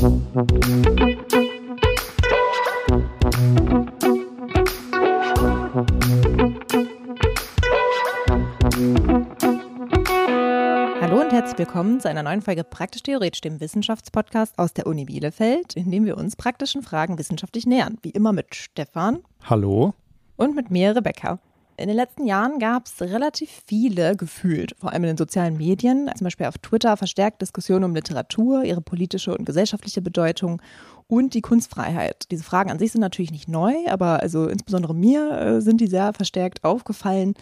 Hallo und herzlich willkommen zu einer neuen Folge Praktisch Theoretisch, dem Wissenschaftspodcast aus der Uni Bielefeld, in dem wir uns praktischen Fragen wissenschaftlich nähern. Wie immer mit Stefan. Hallo. Und mit mir, Rebecca. In den letzten Jahren gab es relativ viele gefühlt, vor allem in den sozialen Medien, zum Beispiel auf Twitter, verstärkt Diskussionen um Literatur, ihre politische und gesellschaftliche Bedeutung und die Kunstfreiheit. Diese Fragen an sich sind natürlich nicht neu, aber also insbesondere mir äh, sind die sehr verstärkt aufgefallen.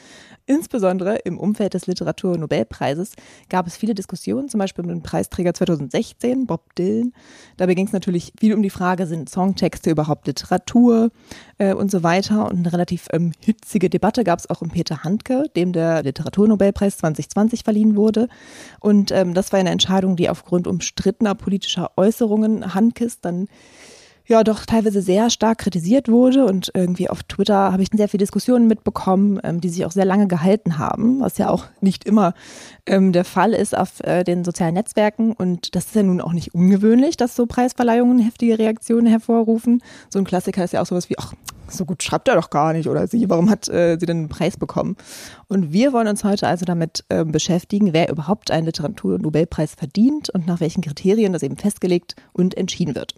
Insbesondere im Umfeld des Literaturnobelpreises gab es viele Diskussionen, zum Beispiel mit dem Preisträger 2016, Bob Dylan. Dabei ging es natürlich viel um die Frage, sind Songtexte überhaupt Literatur äh, und so weiter. Und eine relativ ähm, hitzige Debatte gab es auch um Peter Handke, dem der Literaturnobelpreis 2020 verliehen wurde. Und ähm, das war eine Entscheidung, die aufgrund umstrittener politischer Äußerungen Handkes dann ja doch teilweise sehr stark kritisiert wurde und irgendwie auf Twitter habe ich sehr viele Diskussionen mitbekommen, ähm, die sich auch sehr lange gehalten haben, was ja auch nicht immer ähm, der Fall ist auf äh, den sozialen Netzwerken und das ist ja nun auch nicht ungewöhnlich, dass so Preisverleihungen heftige Reaktionen hervorrufen. So ein Klassiker ist ja auch sowas wie, ach, so gut schreibt er doch gar nicht oder sie, warum hat äh, sie denn einen Preis bekommen? Und wir wollen uns heute also damit äh, beschäftigen, wer überhaupt einen Literaturnobelpreis verdient und nach welchen Kriterien das eben festgelegt und entschieden wird.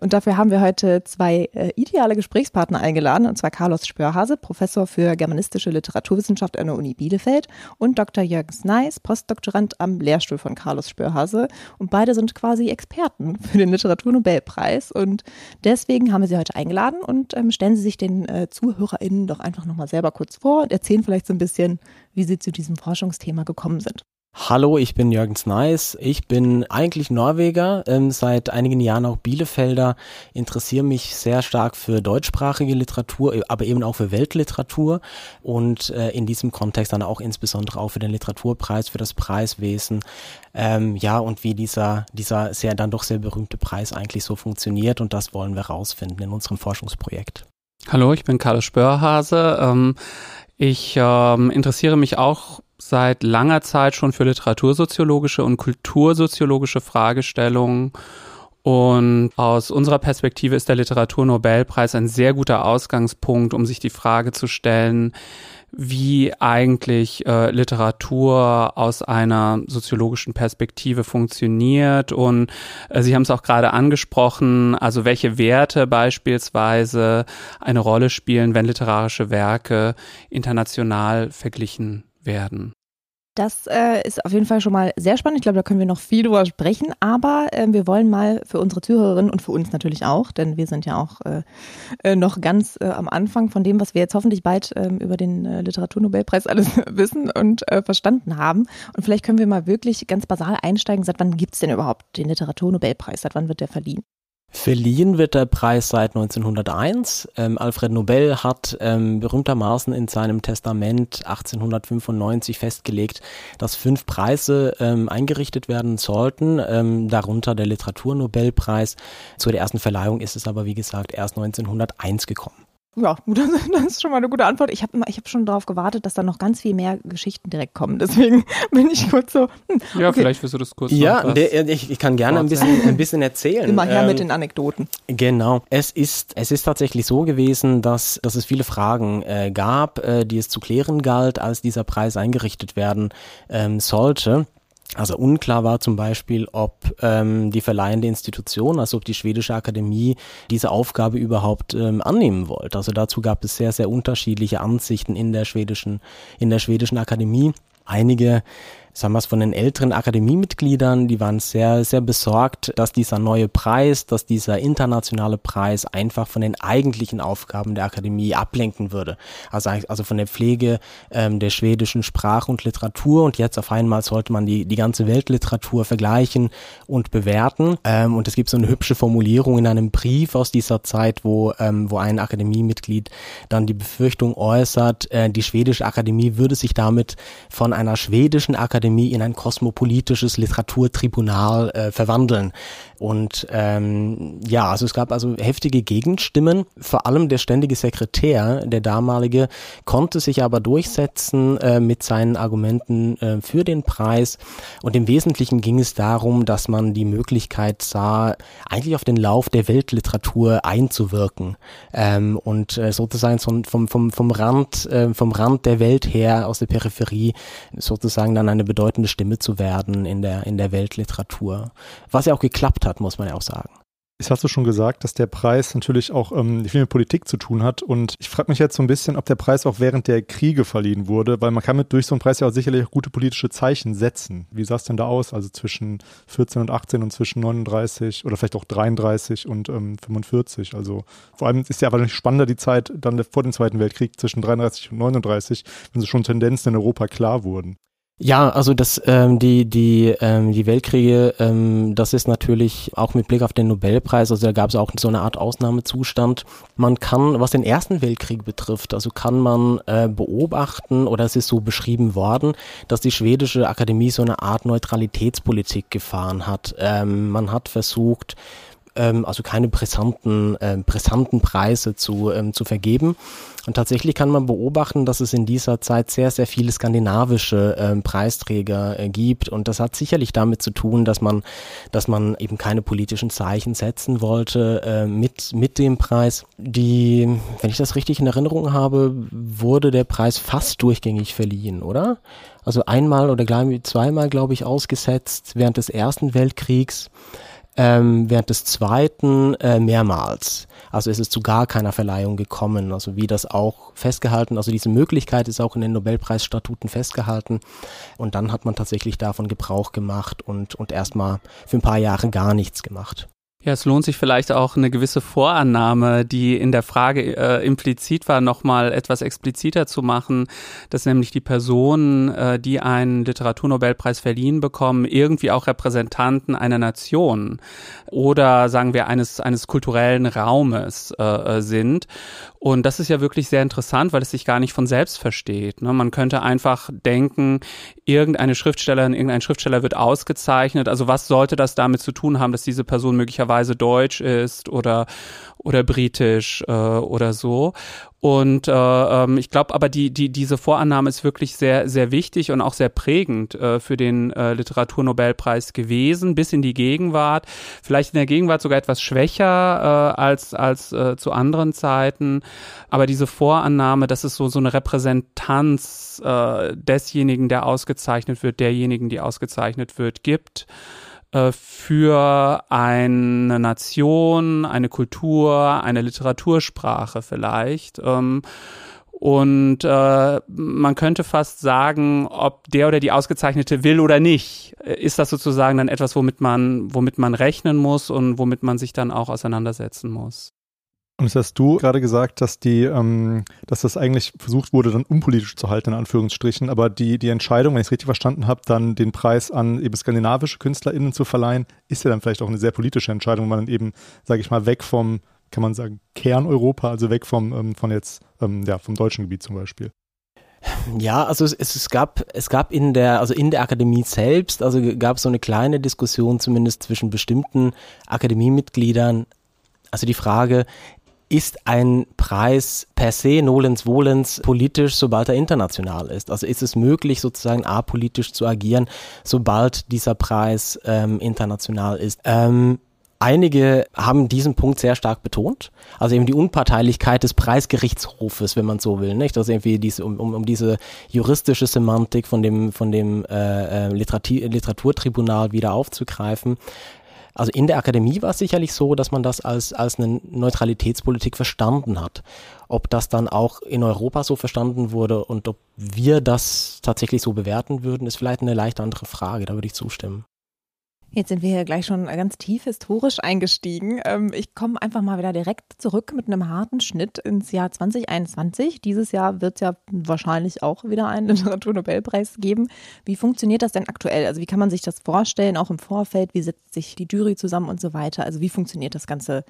Und dafür haben wir heute zwei äh, ideale Gesprächspartner eingeladen, und zwar Carlos Spörhase, Professor für germanistische Literaturwissenschaft an der Uni Bielefeld und Dr. Jürgen Sneis, Postdoktorand am Lehrstuhl von Carlos Spörhase. Und beide sind quasi Experten für den Literaturnobelpreis. Und deswegen haben wir sie heute eingeladen und ähm, stellen Sie sich den äh, ZuhörerInnen doch einfach nochmal selber kurz vor und erzählen vielleicht so ein bisschen, wie Sie zu diesem Forschungsthema gekommen sind. Hallo, ich bin Jürgen Sneis. Ich bin eigentlich Norweger, ähm, seit einigen Jahren auch Bielefelder, interessiere mich sehr stark für deutschsprachige Literatur, äh, aber eben auch für Weltliteratur und äh, in diesem Kontext dann auch insbesondere auch für den Literaturpreis, für das Preiswesen. Ähm, ja, und wie dieser, dieser sehr, dann doch sehr berühmte Preis eigentlich so funktioniert und das wollen wir rausfinden in unserem Forschungsprojekt. Hallo, ich bin Carlos Spörhase. Ähm, ich ähm, interessiere mich auch seit langer Zeit schon für literatursoziologische und kultursoziologische Fragestellungen. Und aus unserer Perspektive ist der Literaturnobelpreis ein sehr guter Ausgangspunkt, um sich die Frage zu stellen, wie eigentlich äh, Literatur aus einer soziologischen Perspektive funktioniert. Und äh, Sie haben es auch gerade angesprochen, also welche Werte beispielsweise eine Rolle spielen, wenn literarische Werke international verglichen werden. Das äh, ist auf jeden Fall schon mal sehr spannend. Ich glaube, da können wir noch viel drüber sprechen. Aber äh, wir wollen mal für unsere Zuhörerinnen und für uns natürlich auch, denn wir sind ja auch äh, äh noch ganz äh, am Anfang von dem, was wir jetzt hoffentlich bald ähm, über den äh, Literaturnobelpreis alles wissen und verstanden haben. Und vielleicht können wir mal wirklich ganz basal einsteigen. Seit wann gibt es denn überhaupt den Literaturnobelpreis? Seit wann wird der verliehen? Verliehen wird der Preis seit 1901. Ähm, Alfred Nobel hat ähm, berühmtermaßen in seinem Testament 1895 festgelegt, dass fünf Preise ähm, eingerichtet werden sollten, ähm, darunter der Literaturnobelpreis. Zu der ersten Verleihung ist es aber, wie gesagt, erst 1901 gekommen. Ja, das ist schon mal eine gute Antwort. Ich habe ich hab schon darauf gewartet, dass da noch ganz viel mehr Geschichten direkt kommen. Deswegen bin ich kurz so. Hm, okay. Ja, vielleicht wirst du das kurz Ja, der, ich, ich, kann gerne ein bisschen, ein bisschen erzählen. Immer her ähm, mit den Anekdoten. Genau. Es ist, es ist tatsächlich so gewesen, dass, dass es viele Fragen äh, gab, äh, die es zu klären galt, als dieser Preis eingerichtet werden ähm, sollte. Also unklar war zum Beispiel, ob ähm, die verleihende Institution, also ob die schwedische Akademie diese Aufgabe überhaupt ähm, annehmen wollte. Also dazu gab es sehr, sehr unterschiedliche Ansichten in der schwedischen, in der schwedischen Akademie. Einige sagen wir es, von den älteren Akademiemitgliedern, die waren sehr, sehr besorgt, dass dieser neue Preis, dass dieser internationale Preis einfach von den eigentlichen Aufgaben der Akademie ablenken würde. Also, also von der Pflege ähm, der schwedischen Sprache und Literatur und jetzt auf einmal sollte man die, die ganze Weltliteratur vergleichen und bewerten. Ähm, und es gibt so eine hübsche Formulierung in einem Brief aus dieser Zeit, wo, ähm, wo ein Akademiemitglied dann die Befürchtung äußert, äh, die schwedische Akademie würde sich damit von einer schwedischen Akademie Akademie in ein kosmopolitisches Literaturtribunal äh, verwandeln. Und ähm, ja, also es gab also heftige Gegenstimmen. Vor allem der ständige Sekretär, der damalige, konnte sich aber durchsetzen äh, mit seinen Argumenten äh, für den Preis. Und im Wesentlichen ging es darum, dass man die Möglichkeit sah, eigentlich auf den Lauf der Weltliteratur einzuwirken ähm, und äh, sozusagen vom, vom, vom Rand, äh, vom Rand der Welt her aus der Peripherie sozusagen dann eine bedeutende Stimme zu werden in der, in der Weltliteratur. Was ja auch geklappt hat, muss man ja auch sagen. Jetzt hast du schon gesagt, dass der Preis natürlich auch ähm, viel mit Politik zu tun hat. Und ich frage mich jetzt so ein bisschen, ob der Preis auch während der Kriege verliehen wurde, weil man kann mit durch so einen Preis ja auch sicherlich auch gute politische Zeichen setzen. Wie sah es denn da aus? Also zwischen 14 und 18 und zwischen 39 oder vielleicht auch 33 und ähm, 45. Also vor allem ist ja aber spannender die Zeit dann vor dem Zweiten Weltkrieg zwischen 33 und 39, wenn so schon Tendenzen in Europa klar wurden. Ja, also das, ähm, die, die, ähm, die Weltkriege, ähm, das ist natürlich auch mit Blick auf den Nobelpreis, also da gab es auch so eine Art Ausnahmezustand. Man kann, was den Ersten Weltkrieg betrifft, also kann man äh, beobachten, oder es ist so beschrieben worden, dass die schwedische Akademie so eine Art Neutralitätspolitik gefahren hat. Ähm, man hat versucht, ähm, also keine brisanten, äh, brisanten Preise zu, ähm, zu vergeben. Und tatsächlich kann man beobachten, dass es in dieser Zeit sehr, sehr viele skandinavische ähm, Preisträger äh, gibt. Und das hat sicherlich damit zu tun, dass man, dass man eben keine politischen Zeichen setzen wollte äh, mit, mit dem Preis. Die, wenn ich das richtig in Erinnerung habe, wurde der Preis fast durchgängig verliehen, oder? Also einmal oder gleich zweimal, glaube ich, ausgesetzt während des Ersten Weltkriegs ähm, während des zweiten äh, mehrmals. Also es ist zu gar keiner Verleihung gekommen. Also wie das auch festgehalten, also diese Möglichkeit ist auch in den Nobelpreisstatuten festgehalten. Und dann hat man tatsächlich davon Gebrauch gemacht und, und erstmal für ein paar Jahre gar nichts gemacht. Ja, es lohnt sich vielleicht auch eine gewisse Vorannahme, die in der Frage äh, implizit war, nochmal etwas expliziter zu machen, dass nämlich die Personen, äh, die einen Literaturnobelpreis verliehen bekommen, irgendwie auch Repräsentanten einer Nation oder sagen wir eines, eines kulturellen Raumes äh, äh sind. Und das ist ja wirklich sehr interessant, weil es sich gar nicht von selbst versteht. Ne? Man könnte einfach denken, irgendeine Schriftstellerin, irgendein Schriftsteller wird ausgezeichnet. Also was sollte das damit zu tun haben, dass diese Person möglicherweise deutsch ist oder oder britisch äh, oder so. Und äh, ähm, ich glaube aber, die, die, diese Vorannahme ist wirklich sehr, sehr wichtig und auch sehr prägend äh, für den äh, Literaturnobelpreis gewesen, bis in die Gegenwart. Vielleicht in der Gegenwart sogar etwas schwächer äh, als, als äh, zu anderen Zeiten. Aber diese Vorannahme, dass es so, so eine Repräsentanz äh, desjenigen, der ausgezeichnet wird, derjenigen, die ausgezeichnet wird, gibt äh, für eine Nation, eine Kultur, eine Literatursprache vielleicht. Ähm, und äh, man könnte fast sagen, ob der oder die Ausgezeichnete will oder nicht, ist das sozusagen dann etwas, womit man, womit man rechnen muss und womit man sich dann auch auseinandersetzen muss. Und jetzt hast du gerade gesagt, dass die, ähm, dass das eigentlich versucht wurde, dann unpolitisch zu halten, in Anführungsstrichen, aber die, die Entscheidung, wenn ich es richtig verstanden habe, dann den Preis an eben skandinavische KünstlerInnen zu verleihen, ist ja dann vielleicht auch eine sehr politische Entscheidung, weil man eben, sage ich mal, weg vom, kann man sagen, Kerneuropa, also weg vom, ähm, von jetzt, ähm, ja, vom deutschen Gebiet zum Beispiel. Ja, also es, es gab es gab in der also in der Akademie selbst also gab es so eine kleine Diskussion zumindest zwischen bestimmten Akademiemitgliedern. Also die Frage, ist ein Preis per se nolens volens politisch, sobald er international ist? Also ist es möglich, sozusagen apolitisch zu agieren, sobald dieser Preis ähm, international ist? Ähm, Einige haben diesen Punkt sehr stark betont, also eben die Unparteilichkeit des Preisgerichtshofes, wenn man so will, nicht? Also irgendwie diese, um, um, diese juristische Semantik von dem von dem äh, äh Literaturtribunal wieder aufzugreifen. Also in der Akademie war es sicherlich so, dass man das als, als eine Neutralitätspolitik verstanden hat. Ob das dann auch in Europa so verstanden wurde und ob wir das tatsächlich so bewerten würden, ist vielleicht eine leicht andere Frage. Da würde ich zustimmen. Jetzt sind wir hier gleich schon ganz tief historisch eingestiegen. Ähm, ich komme einfach mal wieder direkt zurück mit einem harten Schnitt ins Jahr 2021. Dieses Jahr wird es ja wahrscheinlich auch wieder einen Literaturnobelpreis geben. Wie funktioniert das denn aktuell? Also wie kann man sich das vorstellen, auch im Vorfeld? Wie setzt sich die Jury zusammen und so weiter? Also wie funktioniert das Ganze?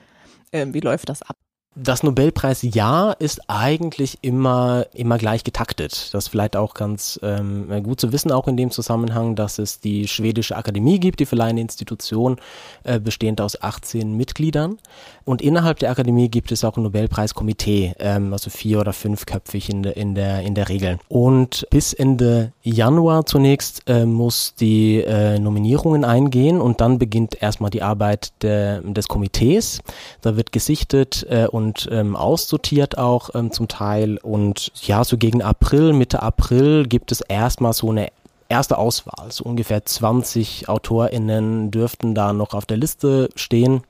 Ähm, wie läuft das ab? Das Nobelpreisjahr ist eigentlich immer, immer gleich getaktet. Das ist vielleicht auch ganz ähm, gut zu wissen, auch in dem Zusammenhang, dass es die schwedische Akademie gibt, die verleihende Institution, äh, bestehend aus 18 Mitgliedern. Und innerhalb der Akademie gibt es auch ein Nobelpreiskomitee, ähm, also vier- oder fünfköpfig in, de, in, der, in der Regel. Und bis Ende Januar zunächst äh, muss die äh, Nominierungen eingehen und dann beginnt erstmal die Arbeit de, des Komitees. Da wird gesichtet äh, und und ähm, aussortiert auch ähm, zum Teil. Und ja, so gegen April, Mitte April gibt es erstmal so eine erste Auswahl. So ungefähr 20 AutorInnen dürften da noch auf der Liste stehen.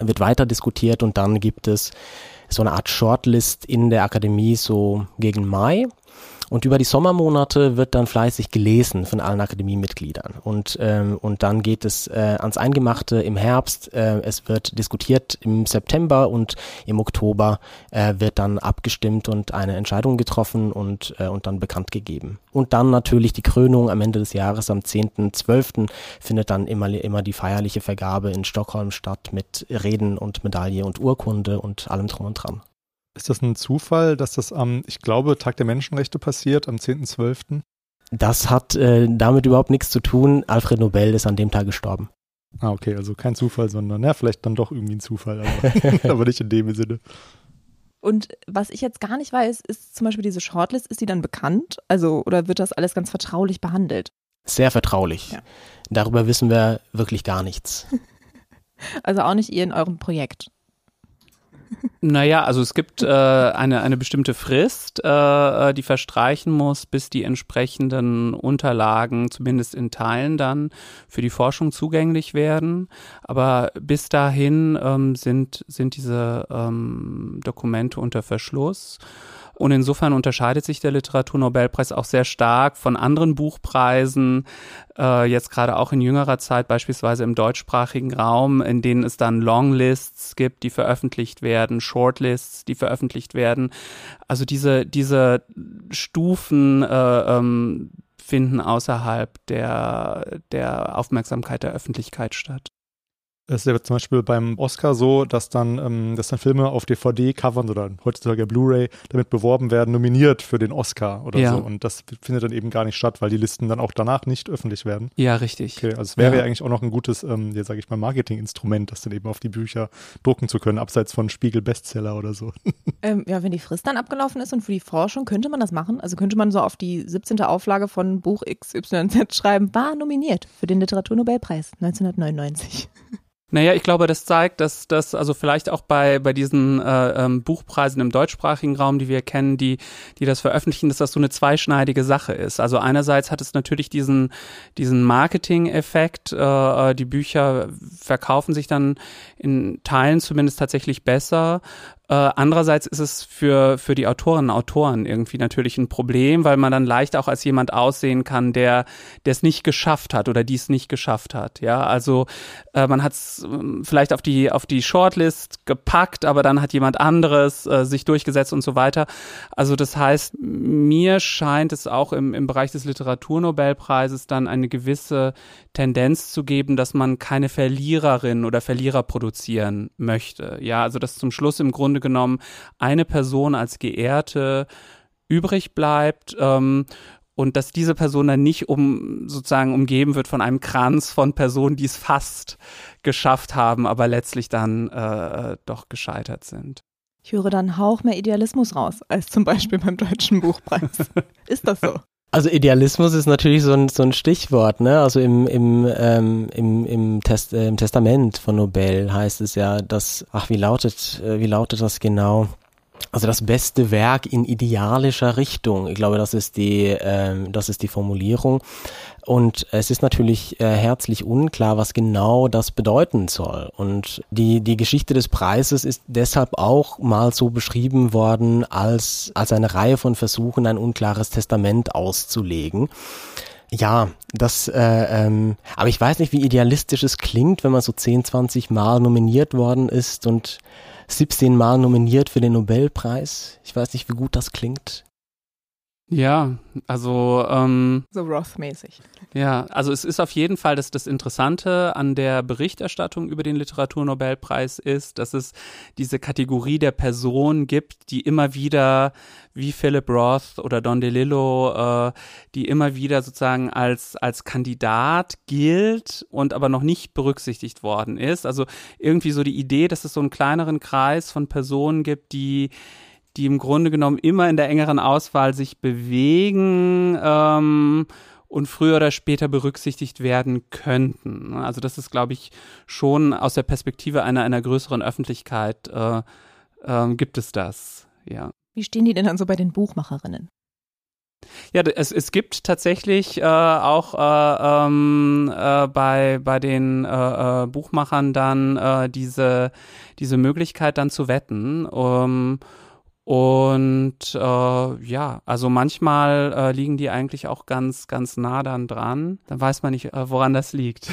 Wird weiter diskutiert und dann gibt es so eine Art Shortlist in der Akademie so gegen Mai. Und über die Sommermonate wird dann fleißig gelesen von allen Akademiemitgliedern. Und, ähm, und dann geht es äh, ans Eingemachte im Herbst. Äh, es wird diskutiert im September und im Oktober äh, wird dann abgestimmt und eine Entscheidung getroffen und, äh, und dann bekannt gegeben. Und dann natürlich die Krönung am Ende des Jahres, am 10.12. findet dann immer, immer die feierliche Vergabe in Stockholm statt mit Reden und Medaille und Urkunde und allem drum und dran. Ist das ein Zufall, dass das am, ich glaube, Tag der Menschenrechte passiert, am 10.12.? Das hat äh, damit überhaupt nichts zu tun. Alfred Nobel ist an dem Tag gestorben. Ah, okay, also kein Zufall, sondern ja, vielleicht dann doch irgendwie ein Zufall, aber, aber nicht in dem Sinne. Und was ich jetzt gar nicht weiß, ist zum Beispiel diese Shortlist, ist die dann bekannt? Also, oder wird das alles ganz vertraulich behandelt? Sehr vertraulich. Ja. Darüber wissen wir wirklich gar nichts. Also auch nicht ihr in eurem Projekt. Naja, also es gibt äh, eine, eine bestimmte Frist, äh, die verstreichen muss, bis die entsprechenden Unterlagen zumindest in Teilen dann für die Forschung zugänglich werden. Aber bis dahin ähm, sind, sind diese ähm, Dokumente unter Verschluss. Und insofern unterscheidet sich der Literaturnobelpreis auch sehr stark von anderen Buchpreisen, äh, jetzt gerade auch in jüngerer Zeit, beispielsweise im deutschsprachigen Raum, in denen es dann Longlists gibt, die veröffentlicht werden, Shortlists, die veröffentlicht werden. Also diese, diese Stufen äh, ähm, finden außerhalb der, der Aufmerksamkeit der Öffentlichkeit statt. Es ist ja zum Beispiel beim Oscar so, dass dann, ähm, dass dann Filme auf DVD-Covern oder heutzutage Blu-ray damit beworben werden, nominiert für den Oscar oder ja. so. Und das findet dann eben gar nicht statt, weil die Listen dann auch danach nicht öffentlich werden. Ja, richtig. Okay, also es wäre ja. ja eigentlich auch noch ein gutes, ähm, ja, sage ich mal, Marketinginstrument, das dann eben auf die Bücher drucken zu können, abseits von Spiegel-Bestseller oder so. Ähm, ja, wenn die Frist dann abgelaufen ist und für die Forschung, könnte man das machen? Also könnte man so auf die 17. Auflage von Buch XYZ schreiben, war nominiert für den Literaturnobelpreis 1999. Naja, ich glaube, das zeigt, dass das also vielleicht auch bei, bei diesen äh, ähm, Buchpreisen im deutschsprachigen Raum, die wir kennen, die, die das veröffentlichen, dass das so eine zweischneidige Sache ist. Also einerseits hat es natürlich diesen, diesen Marketing-Effekt. Äh, die Bücher verkaufen sich dann in Teilen zumindest tatsächlich besser. Äh, andererseits ist es für, für die Autorinnen und Autoren irgendwie natürlich ein Problem, weil man dann leicht auch als jemand aussehen kann, der es nicht geschafft hat oder die es nicht geschafft hat. Ja, also äh, man hat es äh, vielleicht auf die auf die Shortlist gepackt, aber dann hat jemand anderes äh, sich durchgesetzt und so weiter. Also das heißt, mir scheint es auch im, im Bereich des Literaturnobelpreises dann eine gewisse Tendenz zu geben, dass man keine Verliererin oder Verlierer produzieren möchte. Ja, also dass zum Schluss im Grunde Grunde genommen eine Person als Geehrte übrig bleibt. Ähm, und dass diese Person dann nicht um sozusagen umgeben wird von einem Kranz von Personen, die es fast geschafft haben, aber letztlich dann äh, doch gescheitert sind. Ich höre dann Hauch mehr Idealismus raus, als zum Beispiel beim Deutschen Buchpreis. Ist das so? Also Idealismus ist natürlich so ein, so ein Stichwort, ne? Also im, im, ähm, im, im, Test, äh, im Testament von Nobel heißt es ja, dass, ach, wie lautet, äh, wie lautet das genau? Also das beste Werk in idealischer Richtung. Ich glaube, das ist die, ähm, das ist die Formulierung. Und es ist natürlich äh, herzlich unklar, was genau das bedeuten soll. Und die, die Geschichte des Preises ist deshalb auch mal so beschrieben worden, als, als eine Reihe von Versuchen, ein unklares Testament auszulegen. Ja, das, äh, ähm, aber ich weiß nicht, wie idealistisch es klingt, wenn man so 10, 20 Mal nominiert worden ist und 17 Mal nominiert für den Nobelpreis. Ich weiß nicht, wie gut das klingt. Ja, also ähm, so Roth-mäßig. Ja, also es ist auf jeden Fall, dass das Interessante an der Berichterstattung über den Literaturnobelpreis ist, dass es diese Kategorie der Person gibt, die immer wieder, wie Philip Roth oder Don DeLillo, äh, die immer wieder sozusagen als, als Kandidat gilt und aber noch nicht berücksichtigt worden ist. Also irgendwie so die Idee, dass es so einen kleineren Kreis von Personen gibt, die die im Grunde genommen immer in der engeren Auswahl sich bewegen ähm, und früher oder später berücksichtigt werden könnten. Also das ist, glaube ich, schon aus der Perspektive einer, einer größeren Öffentlichkeit äh, äh, gibt es das, ja. Wie stehen die denn dann so bei den Buchmacherinnen? Ja, es, es gibt tatsächlich äh, auch äh, ähm, äh, bei, bei den äh, äh, Buchmachern dann äh, diese, diese Möglichkeit dann zu wetten. Um, und äh, ja, also manchmal äh, liegen die eigentlich auch ganz, ganz nah dann dran. Dann weiß man nicht, äh, woran das liegt.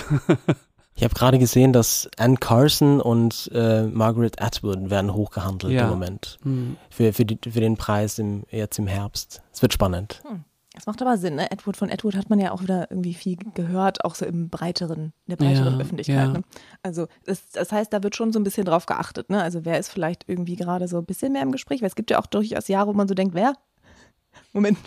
ich habe gerade gesehen, dass Anne Carson und äh, Margaret Atwood werden hochgehandelt ja. im Moment. Hm. Für, für, die, für den Preis im, jetzt im Herbst. Es wird spannend. Hm. Das macht aber Sinn, ne? Edward von Edward hat man ja auch wieder irgendwie viel gehört, auch so im breiteren, in der breiteren ja, Öffentlichkeit. Ja. Ne? Also das, das, heißt, da wird schon so ein bisschen drauf geachtet, ne? Also wer ist vielleicht irgendwie gerade so ein bisschen mehr im Gespräch? Weil es gibt ja auch durchaus Jahre, wo man so denkt, wer? Moment.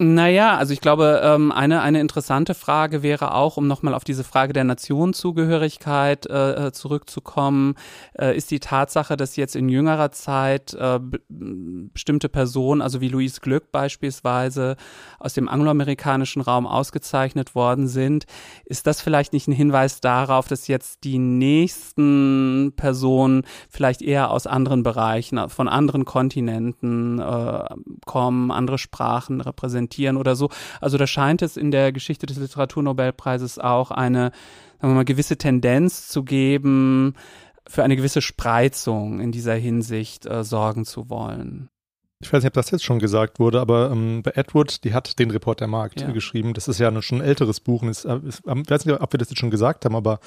Naja, also ich glaube, ähm, eine, eine interessante Frage wäre auch, um nochmal auf diese Frage der Nationenzugehörigkeit äh, äh, zurückzukommen, äh, ist die Tatsache, dass jetzt in jüngerer Zeit äh, bestimmte Personen, also wie Louise Glück beispielsweise, aus dem angloamerikanischen Raum ausgezeichnet worden sind, ist das vielleicht nicht ein Hinweis darauf, dass jetzt die nächsten Personen vielleicht eher aus anderen Bereichen, von anderen Kontinenten äh, kommen, andere Sprachen repräsentieren? Präsentieren oder so. Also da scheint es in der Geschichte des Literaturnobelpreises auch eine, sagen wir mal, gewisse Tendenz zu geben, für eine gewisse Spreizung in dieser Hinsicht äh, sorgen zu wollen. Ich weiß nicht, ob das jetzt schon gesagt wurde, aber ähm, bei Edward, die hat den Report der Markt ja. geschrieben. Das ist ja schon ein älteres Buch. Und ist, äh, ist, ich weiß nicht, ob wir das jetzt schon gesagt haben, aber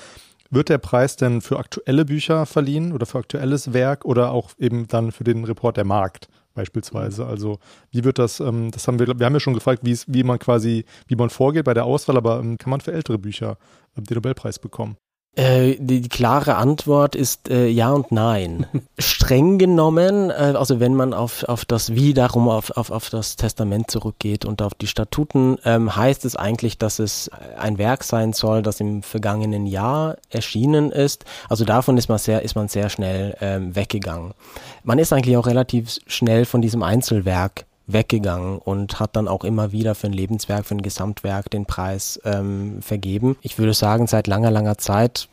wird der Preis denn für aktuelle Bücher verliehen oder für aktuelles Werk oder auch eben dann für den Report der Markt? Beispielsweise. Also wie wird das, ähm, das haben wir, wir haben ja schon gefragt, wie man quasi, wie man vorgeht bei der Auswahl, aber ähm, kann man für ältere Bücher ähm, den Nobelpreis bekommen? Äh, die, die, klare Antwort ist äh, ja und nein. Streng genommen, äh, also wenn man auf, auf das Wie darum auf, auf, auf das Testament zurückgeht und auf die Statuten, ähm, heißt es eigentlich, dass es ein Werk sein soll, das im vergangenen Jahr erschienen ist. Also davon ist man sehr, ist man sehr schnell ähm, weggegangen. Man ist eigentlich auch relativ schnell von diesem Einzelwerk weggegangen und hat dann auch immer wieder für ein Lebenswerk, für ein Gesamtwerk den Preis ähm, vergeben. Ich würde sagen, seit langer, langer Zeit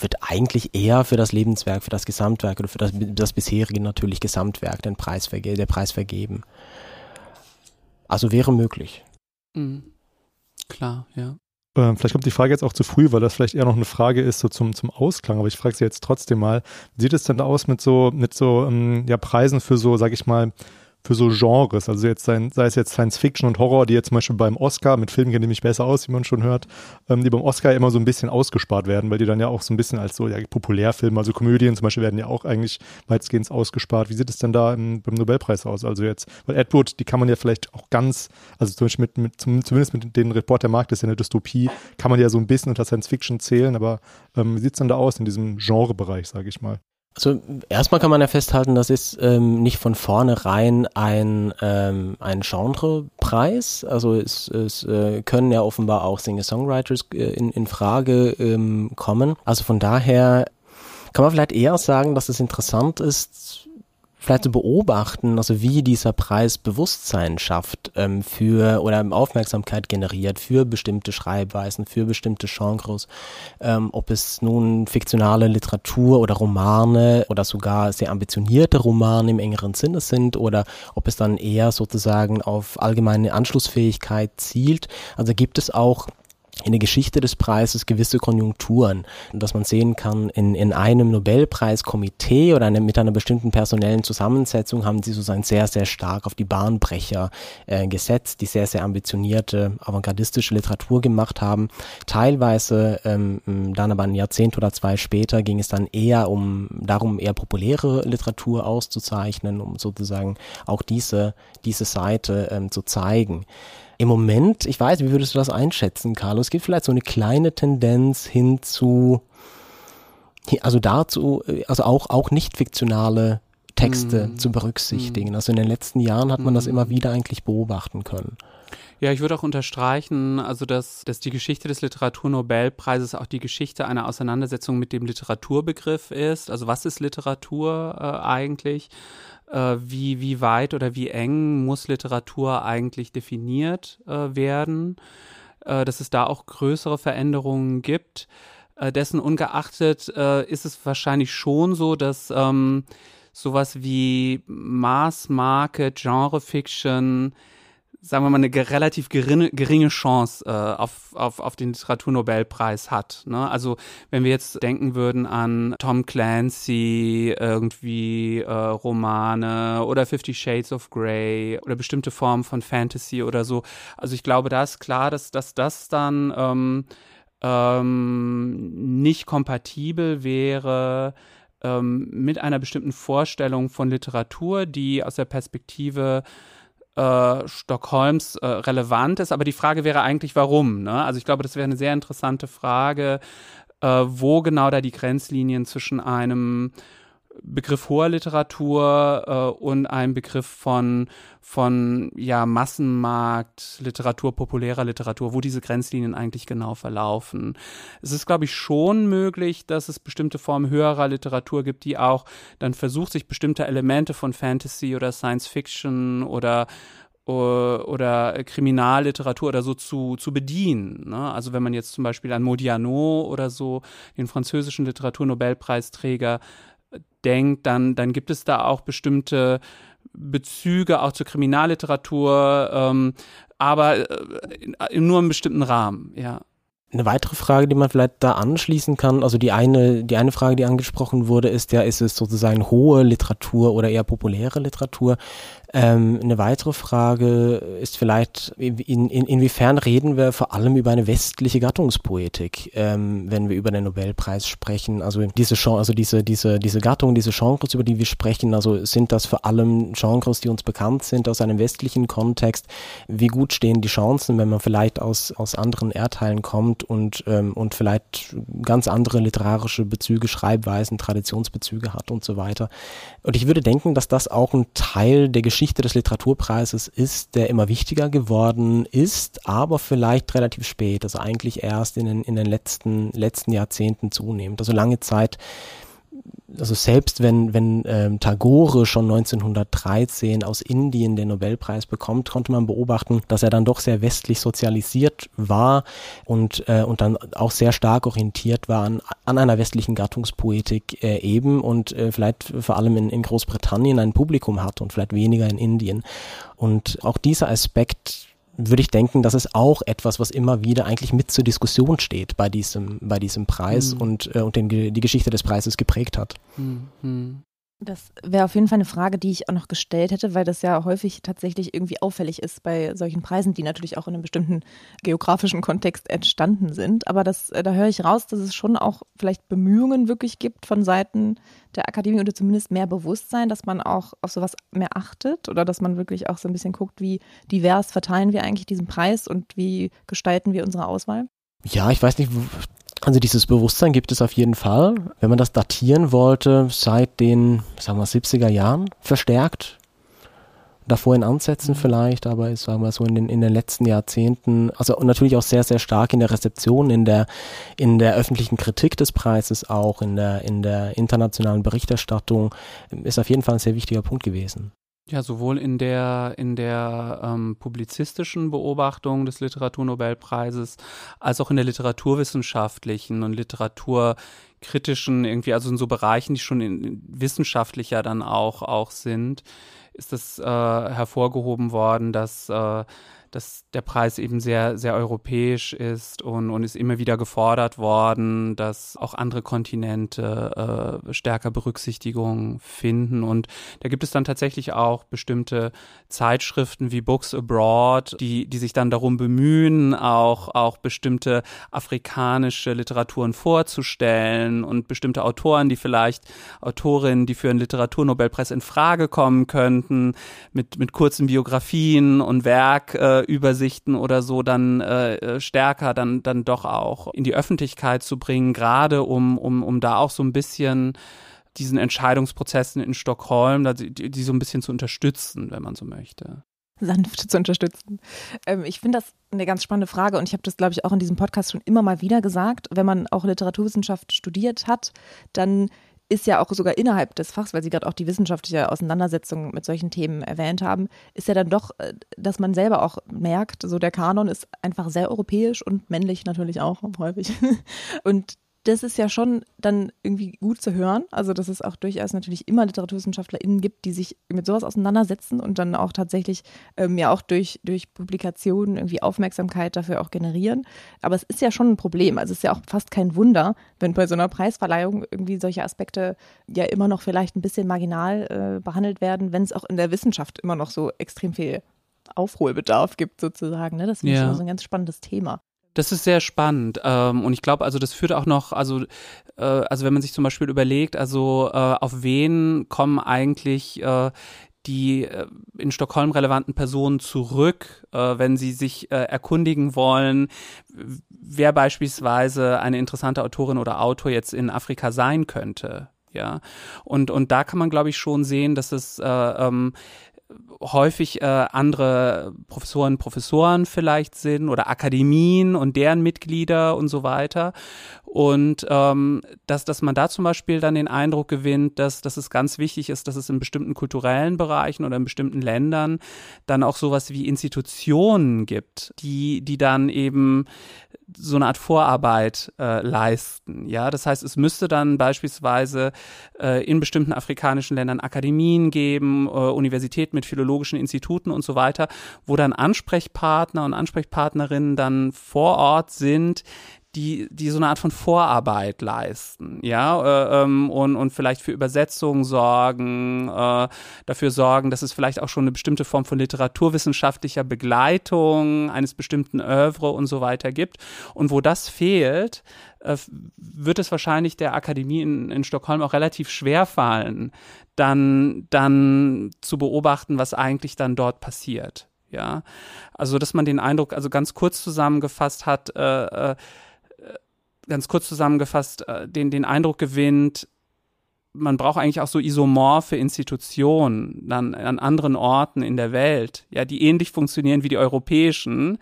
wird eigentlich eher für das Lebenswerk, für das Gesamtwerk oder für das, das bisherige natürlich Gesamtwerk den Preis verge der Preis vergeben. Also wäre möglich. Mhm. Klar, ja. Ähm, vielleicht kommt die Frage jetzt auch zu früh, weil das vielleicht eher noch eine Frage ist so zum, zum Ausklang, aber ich frage sie jetzt trotzdem mal. Wie sieht es denn da aus mit so, mit so ähm, ja, Preisen für so, sag ich mal, für so Genres, also jetzt sei, sei es jetzt Science Fiction und Horror, die jetzt zum Beispiel beim Oscar, mit Filmen kenne ich mich besser aus, wie man schon hört, ähm, die beim Oscar immer so ein bisschen ausgespart werden, weil die dann ja auch so ein bisschen als so ja, Populärfilme, also Komödien zum Beispiel werden ja auch eigentlich weitestgehend ausgespart. Wie sieht es denn da im, beim Nobelpreis aus? Also jetzt, weil Edward, die kann man ja vielleicht auch ganz, also zum Beispiel mit, mit zumindest mit den Report der Markt, das ist ja eine Dystopie, kann man ja so ein bisschen unter Science Fiction zählen, aber ähm, wie sieht es denn da aus in diesem Genrebereich, sage ich mal? Also erstmal kann man ja festhalten, das ist ähm, nicht von vornherein ein, ähm, ein Genrepreis. Also es, es äh, können ja offenbar auch Singer-Songwriters äh, in, in Frage ähm, kommen. Also von daher kann man vielleicht eher sagen, dass es interessant ist, vielleicht zu beobachten, also wie dieser Preis Bewusstsein schafft ähm, für oder Aufmerksamkeit generiert für bestimmte Schreibweisen, für bestimmte Genres, ähm, ob es nun fiktionale Literatur oder Romane oder sogar sehr ambitionierte Romane im engeren Sinne sind oder ob es dann eher sozusagen auf allgemeine Anschlussfähigkeit zielt. Also gibt es auch in der Geschichte des Preises gewisse Konjunkturen, dass man sehen kann, in, in einem Nobelpreiskomitee oder eine, mit einer bestimmten personellen Zusammensetzung haben sie sozusagen sehr, sehr stark auf die Bahnbrecher äh, gesetzt, die sehr, sehr ambitionierte, avantgardistische Literatur gemacht haben. Teilweise ähm, dann aber ein Jahrzehnt oder zwei später ging es dann eher um darum, eher populäre Literatur auszuzeichnen, um sozusagen auch diese, diese Seite ähm, zu zeigen. Im Moment, ich weiß, wie würdest du das einschätzen, Carlos? Es gibt vielleicht so eine kleine Tendenz hin zu, also dazu, also auch, auch nicht fiktionale Texte mm. zu berücksichtigen. Mm. Also in den letzten Jahren hat man mm. das immer wieder eigentlich beobachten können. Ja, ich würde auch unterstreichen, also dass, dass die Geschichte des Literaturnobelpreises auch die Geschichte einer Auseinandersetzung mit dem Literaturbegriff ist. Also was ist Literatur äh, eigentlich? äh, wie, wie weit oder wie eng muss Literatur eigentlich definiert äh, werden, äh, dass es da auch größere Veränderungen gibt. Äh, dessen ungeachtet äh, ist es wahrscheinlich schon so, dass ähm, sowas wie Mass Market, Genre Fiction, sagen wir mal, eine relativ geringe, geringe Chance äh, auf, auf, auf den Literaturnobelpreis hat. Ne? Also wenn wir jetzt denken würden an Tom Clancy, irgendwie äh, Romane oder Fifty Shades of Grey oder bestimmte Formen von Fantasy oder so. Also ich glaube, da ist klar, dass, dass das dann ähm, ähm, nicht kompatibel wäre ähm, mit einer bestimmten Vorstellung von Literatur, die aus der Perspektive Stockholms äh, relevant ist. Aber die Frage wäre eigentlich, warum? Ne? Also ich glaube, das wäre eine sehr interessante Frage, äh, wo genau da die Grenzlinien zwischen einem Begriff hoher Literatur äh, und ein Begriff von, von ja, Massenmarkt, Literatur, populärer Literatur, wo diese Grenzlinien eigentlich genau verlaufen. Es ist, glaube ich, schon möglich, dass es bestimmte Formen höherer Literatur gibt, die auch dann versucht, sich bestimmte Elemente von Fantasy oder Science Fiction oder oder Kriminalliteratur oder so zu, zu bedienen. Ne? Also wenn man jetzt zum Beispiel an Modiano oder so, den französischen Literaturnobelpreisträger, denkt, dann, dann gibt es da auch bestimmte Bezüge auch zur Kriminalliteratur, ähm, aber äh, nur im bestimmten Rahmen, ja. Eine weitere Frage, die man vielleicht da anschließen kann, also die eine, die eine Frage, die angesprochen wurde, ist ja, ist es sozusagen hohe Literatur oder eher populäre Literatur? Ähm, eine weitere Frage ist vielleicht, in, in, inwiefern reden wir vor allem über eine westliche Gattungspoetik, ähm, wenn wir über den Nobelpreis sprechen? Also diese Genre, also diese, diese, diese Gattung, diese Genres, über die wir sprechen, also sind das vor allem Genres, die uns bekannt sind aus einem westlichen Kontext? Wie gut stehen die Chancen, wenn man vielleicht aus, aus anderen Erdteilen kommt und, ähm, und vielleicht ganz andere literarische Bezüge, Schreibweisen, Traditionsbezüge hat und so weiter? Und ich würde denken, dass das auch ein Teil der Geschichte Geschichte des Literaturpreises ist, der immer wichtiger geworden ist, aber vielleicht relativ spät, also eigentlich erst in den, in den letzten, letzten Jahrzehnten zunehmend. Also lange Zeit also selbst wenn, wenn ähm, Tagore schon 1913 aus Indien den Nobelpreis bekommt, konnte man beobachten, dass er dann doch sehr westlich sozialisiert war und, äh, und dann auch sehr stark orientiert war an, an einer westlichen Gattungspoetik äh, eben und äh, vielleicht vor allem in, in Großbritannien ein Publikum hat und vielleicht weniger in Indien. Und auch dieser Aspekt würde ich denken, das ist auch etwas, was immer wieder eigentlich mit zur Diskussion steht bei diesem, bei diesem Preis mhm. und, äh, und den, die Geschichte des Preises geprägt hat. Mhm. Das wäre auf jeden Fall eine Frage, die ich auch noch gestellt hätte, weil das ja häufig tatsächlich irgendwie auffällig ist bei solchen Preisen, die natürlich auch in einem bestimmten geografischen Kontext entstanden sind. Aber das, äh, da höre ich raus, dass es schon auch vielleicht Bemühungen wirklich gibt von Seiten der Akademie oder zumindest mehr Bewusstsein, dass man auch auf sowas mehr achtet oder dass man wirklich auch so ein bisschen guckt, wie divers verteilen wir eigentlich diesen Preis und wie gestalten wir unsere Auswahl. Ja, ich weiß nicht, also dieses Bewusstsein gibt es auf jeden Fall. Wenn man das datieren wollte, seit den, sagen wir, 70er Jahren verstärkt. Davor in Ansätzen mhm. vielleicht, aber ich sage mal so in den, in den letzten Jahrzehnten, also natürlich auch sehr, sehr stark in der Rezeption, in der, in der öffentlichen Kritik des Preises auch, in der, in der internationalen Berichterstattung, ist auf jeden Fall ein sehr wichtiger Punkt gewesen. Ja, sowohl in der, in der ähm, publizistischen Beobachtung des Literaturnobelpreises als auch in der literaturwissenschaftlichen und literaturkritischen, irgendwie, also in so Bereichen, die schon in, wissenschaftlicher dann auch, auch sind, ist es äh, hervorgehoben worden, dass, äh, dass der Preis eben sehr, sehr europäisch ist und, und ist immer wieder gefordert worden, dass auch andere Kontinente äh, stärker Berücksichtigung finden. Und da gibt es dann tatsächlich auch bestimmte Zeitschriften wie Books Abroad, die, die sich dann darum bemühen, auch, auch bestimmte afrikanische Literaturen vorzustellen und bestimmte Autoren, die vielleicht Autorinnen, die für einen Literaturnobelpreis in Frage kommen könnten, mit, mit kurzen Biografien und Werkübersichten äh, oder so dann äh, stärker dann, dann doch auch in die Öffentlichkeit zu bringen, gerade um, um, um da auch so ein bisschen diesen Entscheidungsprozessen in Stockholm, die, die so ein bisschen zu unterstützen, wenn man so möchte sanft zu unterstützen. Ähm, ich finde das eine ganz spannende Frage und ich habe das, glaube ich, auch in diesem Podcast schon immer mal wieder gesagt. Wenn man auch Literaturwissenschaft studiert hat, dann ist ja auch sogar innerhalb des Fachs, weil Sie gerade auch die wissenschaftliche Auseinandersetzung mit solchen Themen erwähnt haben, ist ja dann doch, äh, dass man selber auch merkt, so der Kanon ist einfach sehr europäisch und männlich natürlich auch häufig. Und das ist ja schon dann irgendwie gut zu hören. Also, dass es auch durchaus natürlich immer LiteraturwissenschaftlerInnen gibt, die sich mit sowas auseinandersetzen und dann auch tatsächlich ähm, ja auch durch, durch Publikationen irgendwie Aufmerksamkeit dafür auch generieren. Aber es ist ja schon ein Problem. Also, es ist ja auch fast kein Wunder, wenn bei so einer Preisverleihung irgendwie solche Aspekte ja immer noch vielleicht ein bisschen marginal äh, behandelt werden, wenn es auch in der Wissenschaft immer noch so extrem viel Aufholbedarf gibt, sozusagen. Ne? Das finde ja. so ein ganz spannendes Thema. Das ist sehr spannend ähm, und ich glaube, also das führt auch noch, also äh, also wenn man sich zum Beispiel überlegt, also äh, auf wen kommen eigentlich äh, die äh, in Stockholm relevanten Personen zurück, äh, wenn sie sich äh, erkundigen wollen, wer beispielsweise eine interessante Autorin oder Autor jetzt in Afrika sein könnte. Ja, und, und da kann man, glaube ich, schon sehen, dass es äh, ähm, häufig äh, andere Professoren, Professoren vielleicht sind oder Akademien und deren Mitglieder und so weiter. Und ähm, dass, dass man da zum Beispiel dann den Eindruck gewinnt, dass, dass es ganz wichtig ist, dass es in bestimmten kulturellen Bereichen oder in bestimmten Ländern dann auch sowas wie Institutionen gibt, die, die dann eben so eine Art Vorarbeit äh, leisten. Ja, das heißt, es müsste dann beispielsweise äh, in bestimmten afrikanischen Ländern Akademien geben, äh, Universitäten mit philologischen Instituten und so weiter, wo dann Ansprechpartner und Ansprechpartnerinnen dann vor Ort sind, die, die so eine Art von Vorarbeit leisten, ja, äh, ähm, und, und vielleicht für Übersetzungen sorgen, äh, dafür sorgen, dass es vielleicht auch schon eine bestimmte Form von literaturwissenschaftlicher Begleitung eines bestimmten Oeuvre und so weiter gibt. Und wo das fehlt, äh, wird es wahrscheinlich der Akademie in, in Stockholm auch relativ schwer fallen, dann, dann zu beobachten, was eigentlich dann dort passiert. Ja, also dass man den Eindruck, also ganz kurz zusammengefasst hat, äh, äh, ganz kurz zusammengefasst äh, den, den Eindruck gewinnt, man braucht eigentlich auch so isomorphe Institutionen dann an anderen Orten in der Welt, ja, die ähnlich funktionieren wie die europäischen,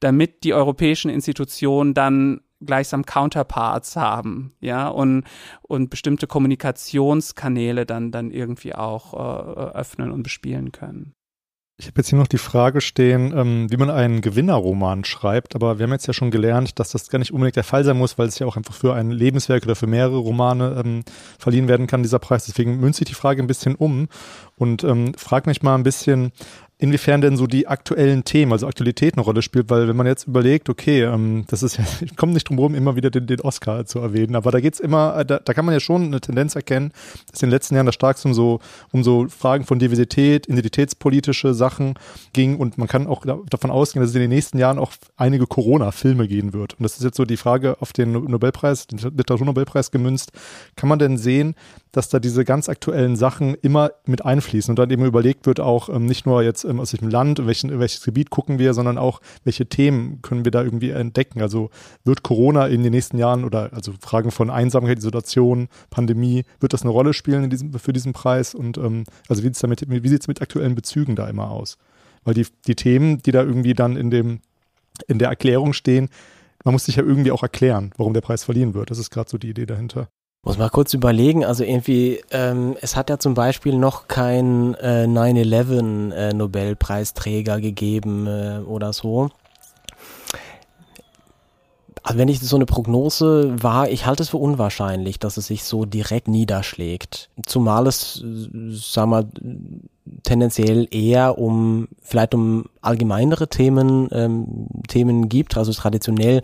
damit die europäischen Institutionen dann gleichsam Counterparts haben, ja, und, und bestimmte Kommunikationskanäle dann, dann irgendwie auch äh, öffnen und bespielen können. Ich habe jetzt hier noch die Frage stehen, ähm, wie man einen Gewinnerroman schreibt, aber wir haben jetzt ja schon gelernt, dass das gar nicht unbedingt der Fall sein muss, weil es ja auch einfach für ein Lebenswerk oder für mehrere Romane ähm, verliehen werden kann, dieser Preis. Deswegen münze ich die Frage ein bisschen um und ähm, frage mich mal ein bisschen, inwiefern denn so die aktuellen Themen, also Aktualität eine Rolle spielt, weil wenn man jetzt überlegt, okay, ähm, das ist ja, ich komme nicht drum herum, immer wieder den, den Oscar zu erwähnen, aber da geht's immer, äh, da, da kann man ja schon eine Tendenz erkennen, dass in den letzten Jahren da stark um so, um so Fragen von Diversität, identitätspolitische Sachen ging und man kann auch davon ausgehen, dass es in den nächsten Jahren auch einige Corona-Filme gehen wird. Und das ist jetzt so die Frage auf den Nobelpreis, den Literaturnobelpreis gemünzt. Kann man denn sehen, dass da diese ganz aktuellen Sachen immer mit einfließen und dann eben überlegt wird auch ähm, nicht nur jetzt ähm, aus welchem Land, in, welchen, in welches Gebiet gucken wir, sondern auch welche Themen können wir da irgendwie entdecken. Also wird Corona in den nächsten Jahren oder also Fragen von Einsamkeit, Isolation, Pandemie, wird das eine Rolle spielen diesem, für diesen Preis und ähm, also wie sieht es es mit aktuellen Bezügen da immer aus? Weil die, die Themen, die da irgendwie dann in dem, in der Erklärung stehen, man muss sich ja irgendwie auch erklären, warum der Preis verliehen wird. Das ist gerade so die Idee dahinter. Muss mal kurz überlegen, also irgendwie, ähm, es hat ja zum Beispiel noch kein äh, 9-11 äh, Nobelpreisträger gegeben äh, oder so. Also wenn ich so eine Prognose war, ich halte es für unwahrscheinlich, dass es sich so direkt niederschlägt. Zumal es, sag mal, tendenziell eher um vielleicht um allgemeinere Themen ähm, Themen gibt. Also traditionell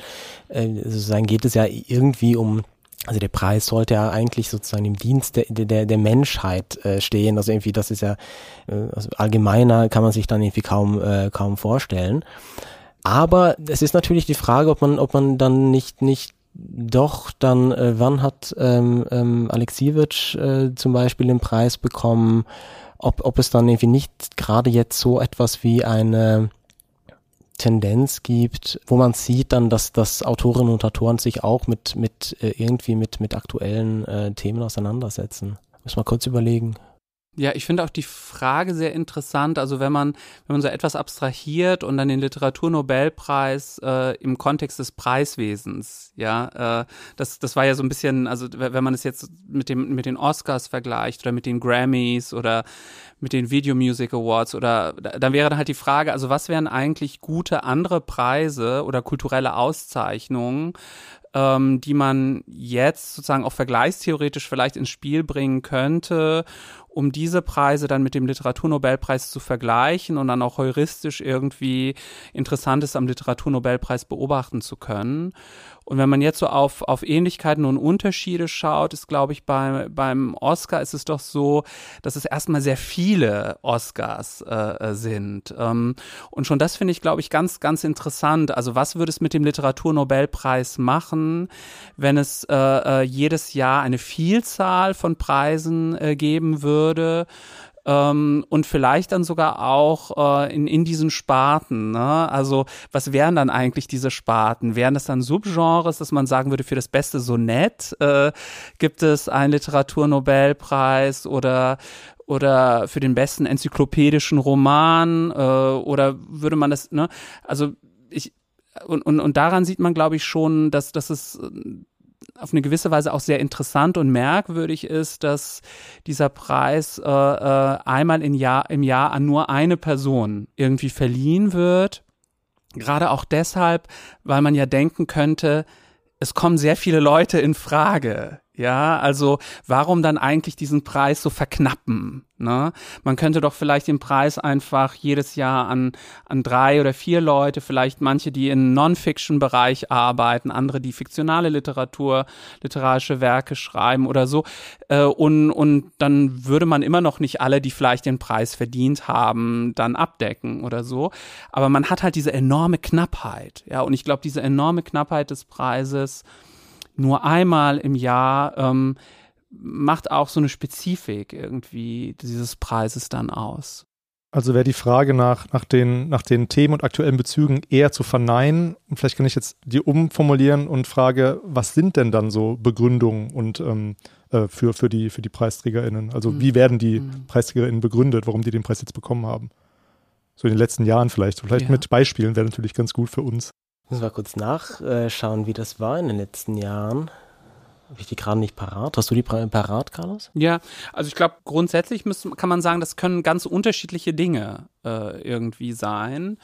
äh, sozusagen geht es ja irgendwie um also der Preis sollte ja eigentlich sozusagen im Dienst der, der, der Menschheit äh, stehen. Also irgendwie, das ist ja äh, also allgemeiner kann man sich dann irgendwie kaum, äh, kaum vorstellen. Aber es ist natürlich die Frage, ob man, ob man dann nicht, nicht doch dann, äh, wann hat ähm, ähm, Alexievich äh, zum Beispiel den Preis bekommen, ob, ob es dann irgendwie nicht gerade jetzt so etwas wie eine Tendenz gibt, wo man sieht dann, dass, dass Autorinnen und Autoren sich auch mit, mit äh, irgendwie mit, mit aktuellen äh, Themen auseinandersetzen. Muss mal kurz überlegen. Ja, ich finde auch die Frage sehr interessant. Also wenn man, wenn man so etwas abstrahiert und dann den Literaturnobelpreis äh, im Kontext des Preiswesens, ja, äh, das, das war ja so ein bisschen, also wenn man es jetzt mit dem, mit den Oscars vergleicht oder mit den Grammys oder mit den Video Music Awards oder dann wäre dann halt die Frage, also was wären eigentlich gute andere Preise oder kulturelle Auszeichnungen, ähm, die man jetzt sozusagen auch vergleichstheoretisch vielleicht ins Spiel bringen könnte, um diese Preise dann mit dem Literaturnobelpreis zu vergleichen und dann auch heuristisch irgendwie Interessantes am Literaturnobelpreis beobachten zu können. Und wenn man jetzt so auf, auf Ähnlichkeiten und Unterschiede schaut, ist, glaube ich, bei, beim Oscar ist es doch so, dass es erstmal sehr viele Oscars äh, sind. Ähm, und schon das finde ich, glaube ich, ganz, ganz interessant. Also was würde es mit dem Literaturnobelpreis machen, wenn es äh, äh, jedes Jahr eine Vielzahl von Preisen äh, geben würde? Ähm, und vielleicht dann sogar auch äh, in, in diesen Sparten. Ne? Also was wären dann eigentlich diese Sparten? Wären das dann Subgenres, dass man sagen würde, für das beste Sonett äh, gibt es einen Literaturnobelpreis oder oder für den besten enzyklopädischen Roman äh, oder würde man das, ne? Also ich und, und, und daran sieht man, glaube ich, schon, dass, dass es auf eine gewisse Weise auch sehr interessant und merkwürdig ist, dass dieser Preis äh, äh, einmal im Jahr, im Jahr an nur eine Person irgendwie verliehen wird. Gerade auch deshalb, weil man ja denken könnte, es kommen sehr viele Leute in Frage. Ja, also warum dann eigentlich diesen Preis so verknappen? Ne? Man könnte doch vielleicht den Preis einfach jedes Jahr an, an drei oder vier Leute, vielleicht manche, die im Non-Fiction-Bereich arbeiten, andere, die fiktionale Literatur, literarische Werke schreiben oder so. Äh, und, und dann würde man immer noch nicht alle, die vielleicht den Preis verdient haben, dann abdecken oder so. Aber man hat halt diese enorme Knappheit. Ja, und ich glaube, diese enorme Knappheit des Preises, nur einmal im Jahr ähm, macht auch so eine Spezifik irgendwie dieses Preises dann aus. Also wäre die Frage nach, nach, den, nach den Themen und aktuellen Bezügen eher zu verneinen. Und vielleicht kann ich jetzt die umformulieren und frage, was sind denn dann so Begründungen und ähm, äh, für, für, die, für die PreisträgerInnen? Also mhm. wie werden die mhm. PreisträgerInnen begründet, warum die den Preis jetzt bekommen haben? So in den letzten Jahren vielleicht. Vielleicht ja. mit Beispielen wäre natürlich ganz gut für uns. Muss mal kurz nachschauen, wie das war in den letzten Jahren. Habe ich die gerade nicht parat? Hast du die parat, Carlos? Ja, also ich glaube, grundsätzlich muss, kann man sagen, das können ganz unterschiedliche Dinge äh, irgendwie sein.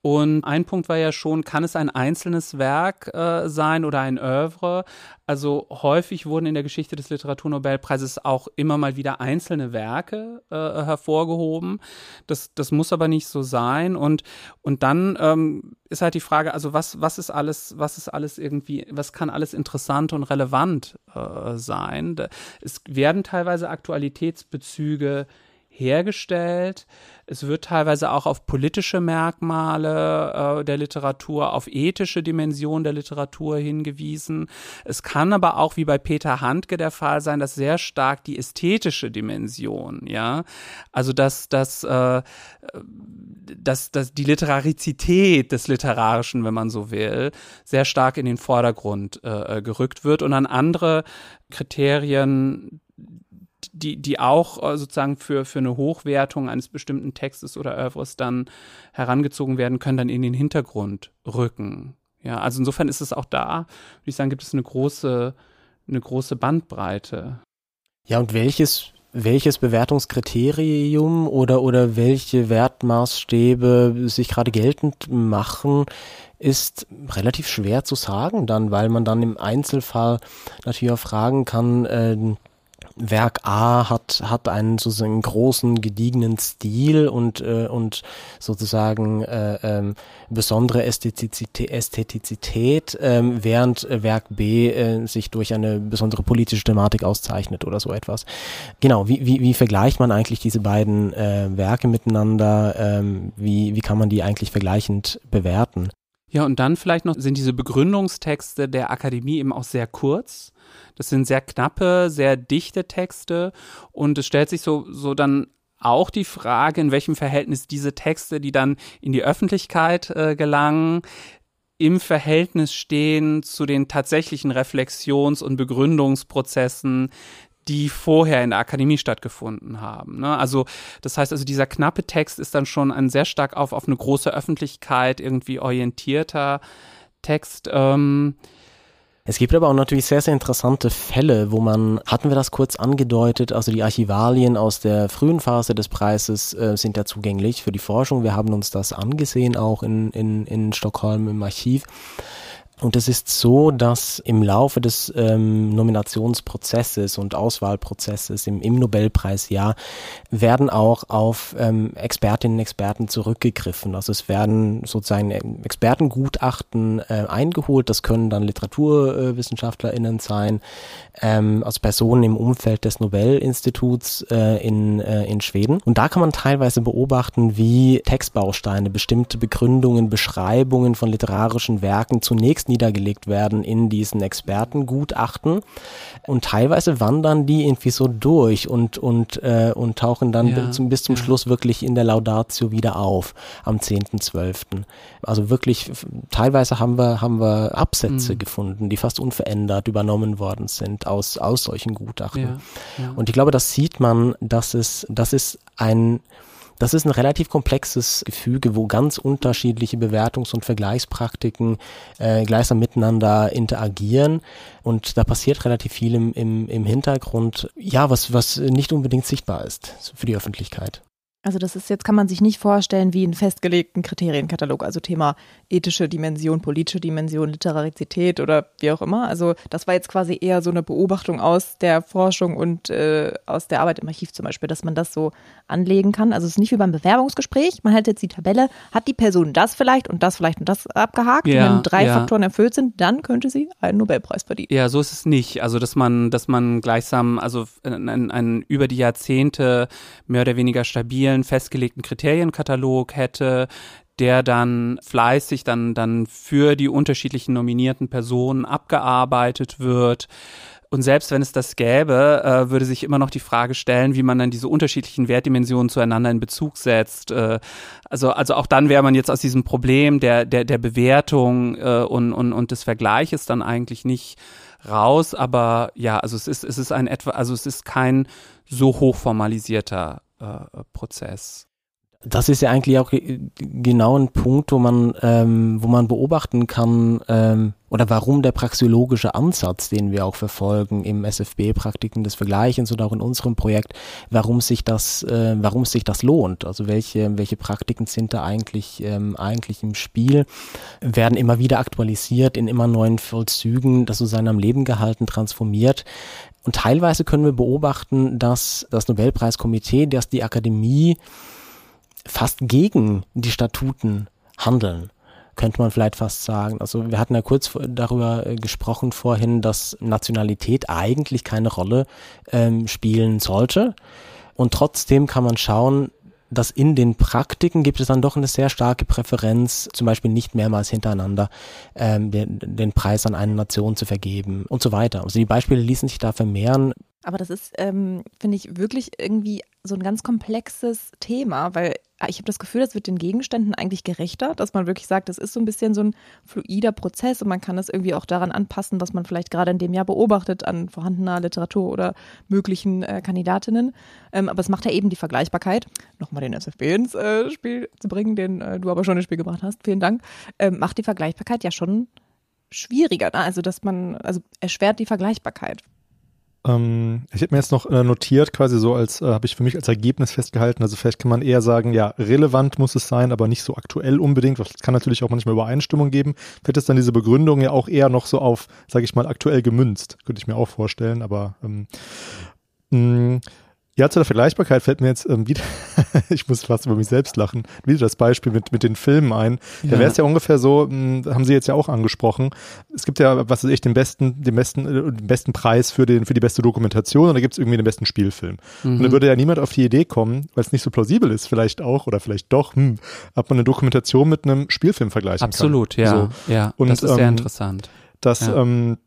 Und ein Punkt war ja schon, kann es ein einzelnes Werk äh, sein oder ein Oeuvre? Also häufig wurden in der Geschichte des Literaturnobelpreises auch immer mal wieder einzelne Werke äh, hervorgehoben. Das, das muss aber nicht so sein. Und, und dann ähm, ist halt die Frage, also was, was ist alles, was ist alles irgendwie, was kann alles interessant und relevant äh, sein? Es werden teilweise Aktualitätsbezüge hergestellt. Es wird teilweise auch auf politische Merkmale äh, der Literatur, auf ethische Dimensionen der Literatur hingewiesen. Es kann aber auch, wie bei Peter Handke der Fall sein, dass sehr stark die ästhetische Dimension, ja, also dass, dass, äh, dass, dass die Literarizität des Literarischen, wenn man so will, sehr stark in den Vordergrund äh, gerückt wird und an andere Kriterien die, die auch äh, sozusagen für, für eine Hochwertung eines bestimmten Textes oder Oeuvres dann herangezogen werden können, dann in den Hintergrund rücken. Ja, also insofern ist es auch da, würde ich sagen, gibt es eine große, eine große Bandbreite. Ja, und welches, welches Bewertungskriterium oder, oder welche Wertmaßstäbe sich gerade geltend machen, ist relativ schwer zu sagen dann, weil man dann im Einzelfall natürlich auch fragen kann, äh, Werk A hat, hat einen sozusagen großen, gediegenen Stil und, äh, und sozusagen äh, ähm, besondere Ästhetizität, ähm, während Werk B äh, sich durch eine besondere politische Thematik auszeichnet oder so etwas. Genau, wie, wie, wie vergleicht man eigentlich diese beiden äh, Werke miteinander? Ähm, wie, wie kann man die eigentlich vergleichend bewerten? Ja, und dann vielleicht noch sind diese Begründungstexte der Akademie eben auch sehr kurz. Das sind sehr knappe, sehr dichte Texte und es stellt sich so, so dann auch die Frage, in welchem Verhältnis diese Texte, die dann in die Öffentlichkeit äh, gelangen, im Verhältnis stehen zu den tatsächlichen Reflexions- und Begründungsprozessen, die vorher in der Akademie stattgefunden haben. Ne? Also das heißt also, dieser knappe Text ist dann schon ein sehr stark auf, auf eine große Öffentlichkeit irgendwie orientierter Text. Ähm, es gibt aber auch natürlich sehr, sehr interessante Fälle, wo man, hatten wir das kurz angedeutet, also die Archivalien aus der frühen Phase des Preises äh, sind ja zugänglich für die Forschung. Wir haben uns das angesehen, auch in, in, in Stockholm im Archiv. Und es ist so, dass im Laufe des ähm, Nominationsprozesses und Auswahlprozesses im, im Nobelpreisjahr werden auch auf ähm, Expertinnen und Experten zurückgegriffen. Also es werden sozusagen Expertengutachten äh, eingeholt. Das können dann LiteraturwissenschaftlerInnen sein, ähm, also Personen im Umfeld des Nobelinstituts äh, in, äh, in Schweden. Und da kann man teilweise beobachten, wie Textbausteine, bestimmte Begründungen, Beschreibungen von literarischen Werken zunächst niedergelegt werden in diesen Expertengutachten und teilweise wandern die irgendwie so durch und und äh, und tauchen dann ja, bis, bis zum ja. Schluss wirklich in der Laudatio wieder auf am 10.12. Also wirklich teilweise haben wir haben wir Absätze mhm. gefunden, die fast unverändert übernommen worden sind aus aus solchen Gutachten. Ja, und ich glaube, das sieht man, dass es das ist ein das ist ein relativ komplexes Gefüge, wo ganz unterschiedliche Bewertungs- und Vergleichspraktiken äh, gleichsam miteinander interagieren. Und da passiert relativ viel im, im, im Hintergrund, ja, was, was nicht unbedingt sichtbar ist für die Öffentlichkeit. Also das ist jetzt, kann man sich nicht vorstellen wie einen festgelegten Kriterienkatalog, also Thema ethische Dimension, politische Dimension, Literarizität oder wie auch immer. Also das war jetzt quasi eher so eine Beobachtung aus der Forschung und äh, aus der Arbeit im Archiv zum Beispiel, dass man das so anlegen kann. Also es ist nicht wie beim Bewerbungsgespräch, man hat jetzt die Tabelle, hat die Person das vielleicht und das vielleicht und das abgehakt. Ja, und wenn drei ja. Faktoren erfüllt sind, dann könnte sie einen Nobelpreis verdienen. Ja, so ist es nicht. Also dass man, dass man gleichsam, also einen über die Jahrzehnte mehr oder weniger stabil stabilen, festgelegten Kriterienkatalog hätte, der dann fleißig dann, dann für die unterschiedlichen nominierten Personen abgearbeitet wird. Und selbst wenn es das gäbe, äh, würde sich immer noch die Frage stellen, wie man dann diese unterschiedlichen Wertdimensionen zueinander in Bezug setzt. Äh, also, also auch dann wäre man jetzt aus diesem Problem der, der, der Bewertung äh, und, und, und des Vergleiches dann eigentlich nicht raus. Aber ja, also es ist, es ist ein etwa, also es ist kein so hochformalisierter äh, Prozess. Das ist ja eigentlich auch genau ein Punkt, wo man, ähm, wo man beobachten kann, ähm, oder warum der praxiologische Ansatz, den wir auch verfolgen im SFB-Praktiken des Vergleichens oder auch in unserem Projekt, warum sich das, äh, warum sich das lohnt. Also welche, welche Praktiken sind da eigentlich, ähm, eigentlich im Spiel, werden immer wieder aktualisiert in immer neuen Vollzügen, das so sein am Leben gehalten, transformiert. Und teilweise können wir beobachten, dass das Nobelpreiskomitee, dass die Akademie fast gegen die Statuten handeln könnte man vielleicht fast sagen. Also wir hatten ja kurz darüber äh, gesprochen vorhin, dass Nationalität eigentlich keine Rolle ähm, spielen sollte. Und trotzdem kann man schauen, dass in den Praktiken gibt es dann doch eine sehr starke Präferenz, zum Beispiel nicht mehrmals hintereinander ähm, den, den Preis an eine Nation zu vergeben und so weiter. Also die Beispiele ließen sich da vermehren. Aber das ist, ähm, finde ich, wirklich irgendwie so ein ganz komplexes Thema, weil ich habe das Gefühl, das wird den Gegenständen eigentlich gerechter, dass man wirklich sagt, das ist so ein bisschen so ein fluider Prozess und man kann das irgendwie auch daran anpassen, was man vielleicht gerade in dem Jahr beobachtet an vorhandener Literatur oder möglichen äh, Kandidatinnen. Ähm, aber es macht ja eben die Vergleichbarkeit, nochmal den SFB ins äh, Spiel zu bringen, den äh, du aber schon ins Spiel gebracht hast, vielen Dank, ähm, macht die Vergleichbarkeit ja schon schwieriger. Ne? Also, dass man, also erschwert die Vergleichbarkeit. Ähm, ich habe mir jetzt noch äh, notiert, quasi so als, äh, habe ich für mich als Ergebnis festgehalten. Also vielleicht kann man eher sagen, ja, relevant muss es sein, aber nicht so aktuell unbedingt. Es kann natürlich auch manchmal Übereinstimmung geben. Vielleicht ist dann diese Begründung ja auch eher noch so auf, sage ich mal, aktuell gemünzt. Könnte ich mir auch vorstellen, aber ähm, Mm, ja, zu der Vergleichbarkeit fällt mir jetzt ähm, wieder, ich muss fast über mich selbst lachen, wieder das Beispiel mit, mit den Filmen ein. Ja. Da wäre es ja ungefähr so, mh, hm, haben Sie jetzt ja auch angesprochen, es gibt ja, was weiß ich, den besten, den besten, äh, den besten Preis für, den, für die beste Dokumentation und da gibt es irgendwie den besten Spielfilm. Mhm. Und da würde ja niemand auf die Idee kommen, weil es nicht so plausibel ist, vielleicht auch oder vielleicht doch, hm, ob man eine Dokumentation mit einem Spielfilm vergleichen Absolut, kann. Absolut, ja. So. ja. Und, das ist sehr ähm, interessant. Das, ja. ähm,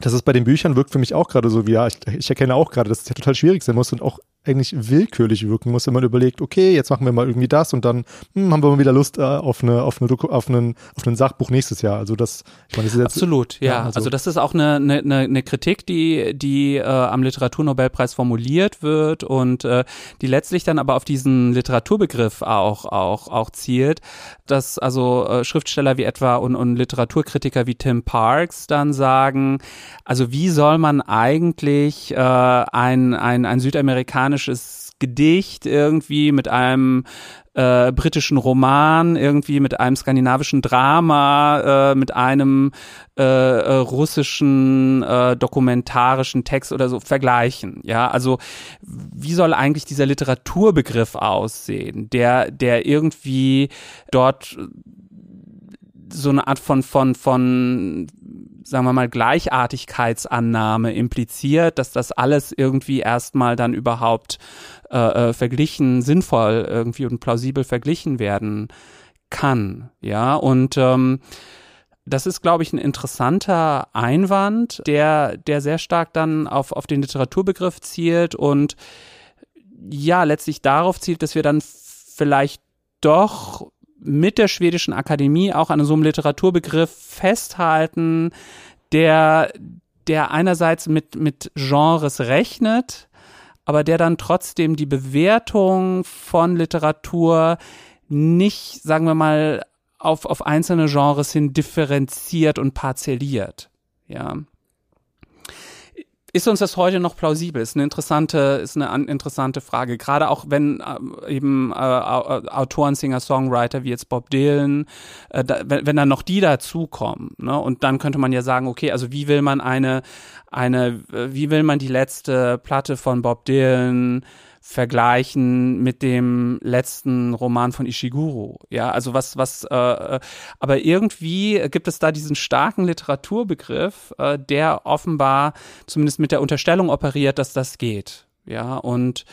das ist bei den Büchern wirkt für mich auch gerade so wie, ja, ich, ich erkenne auch gerade, dass es ja total schwierig sein muss und auch eigentlich willkürlich wirken muss, wenn man überlegt, okay, jetzt machen wir mal irgendwie das und dann hm, haben wir mal wieder Lust äh, auf eine auf eine auf einen auf einen Sachbuch nächstes Jahr. Also das, ich meine, das ist jetzt, absolut, ja. ja also, also, das ist auch eine eine, eine Kritik, die die äh, am Literaturnobelpreis formuliert wird und äh, die letztlich dann aber auf diesen Literaturbegriff auch auch auch zielt, dass also äh, Schriftsteller wie etwa und, und Literaturkritiker wie Tim Parks dann sagen, also wie soll man eigentlich äh, ein ein ein Südamerikaner amerikanisches Gedicht irgendwie mit einem äh, britischen Roman, irgendwie mit einem skandinavischen Drama, äh, mit einem äh, äh, russischen äh, dokumentarischen Text oder so vergleichen. Ja, also wie soll eigentlich dieser Literaturbegriff aussehen, der, der irgendwie dort so eine Art von, von, von sagen wir mal, Gleichartigkeitsannahme impliziert, dass das alles irgendwie erstmal dann überhaupt äh, äh, verglichen, sinnvoll irgendwie und plausibel verglichen werden kann. Ja, und ähm, das ist, glaube ich, ein interessanter Einwand, der, der sehr stark dann auf, auf den Literaturbegriff zielt und ja, letztlich darauf zielt, dass wir dann vielleicht doch mit der schwedischen Akademie auch an so einem Literaturbegriff festhalten, der, der einerseits mit, mit Genres rechnet, aber der dann trotzdem die Bewertung von Literatur nicht, sagen wir mal, auf, auf einzelne Genres hin differenziert und parzelliert. Ja. Ist uns das heute noch plausibel? Ist eine interessante, ist eine interessante Frage. Gerade auch wenn äh, eben äh, Autoren, Singer, Songwriter wie jetzt Bob Dylan, äh, da, wenn, wenn dann noch die dazukommen, ne? Und dann könnte man ja sagen, okay, also wie will man eine, eine, wie will man die letzte Platte von Bob Dylan vergleichen mit dem letzten Roman von Ishiguro. Ja, also was, was, äh, äh, aber irgendwie gibt es da diesen starken Literaturbegriff, äh, der offenbar zumindest mit der Unterstellung operiert, dass das geht. Ja, und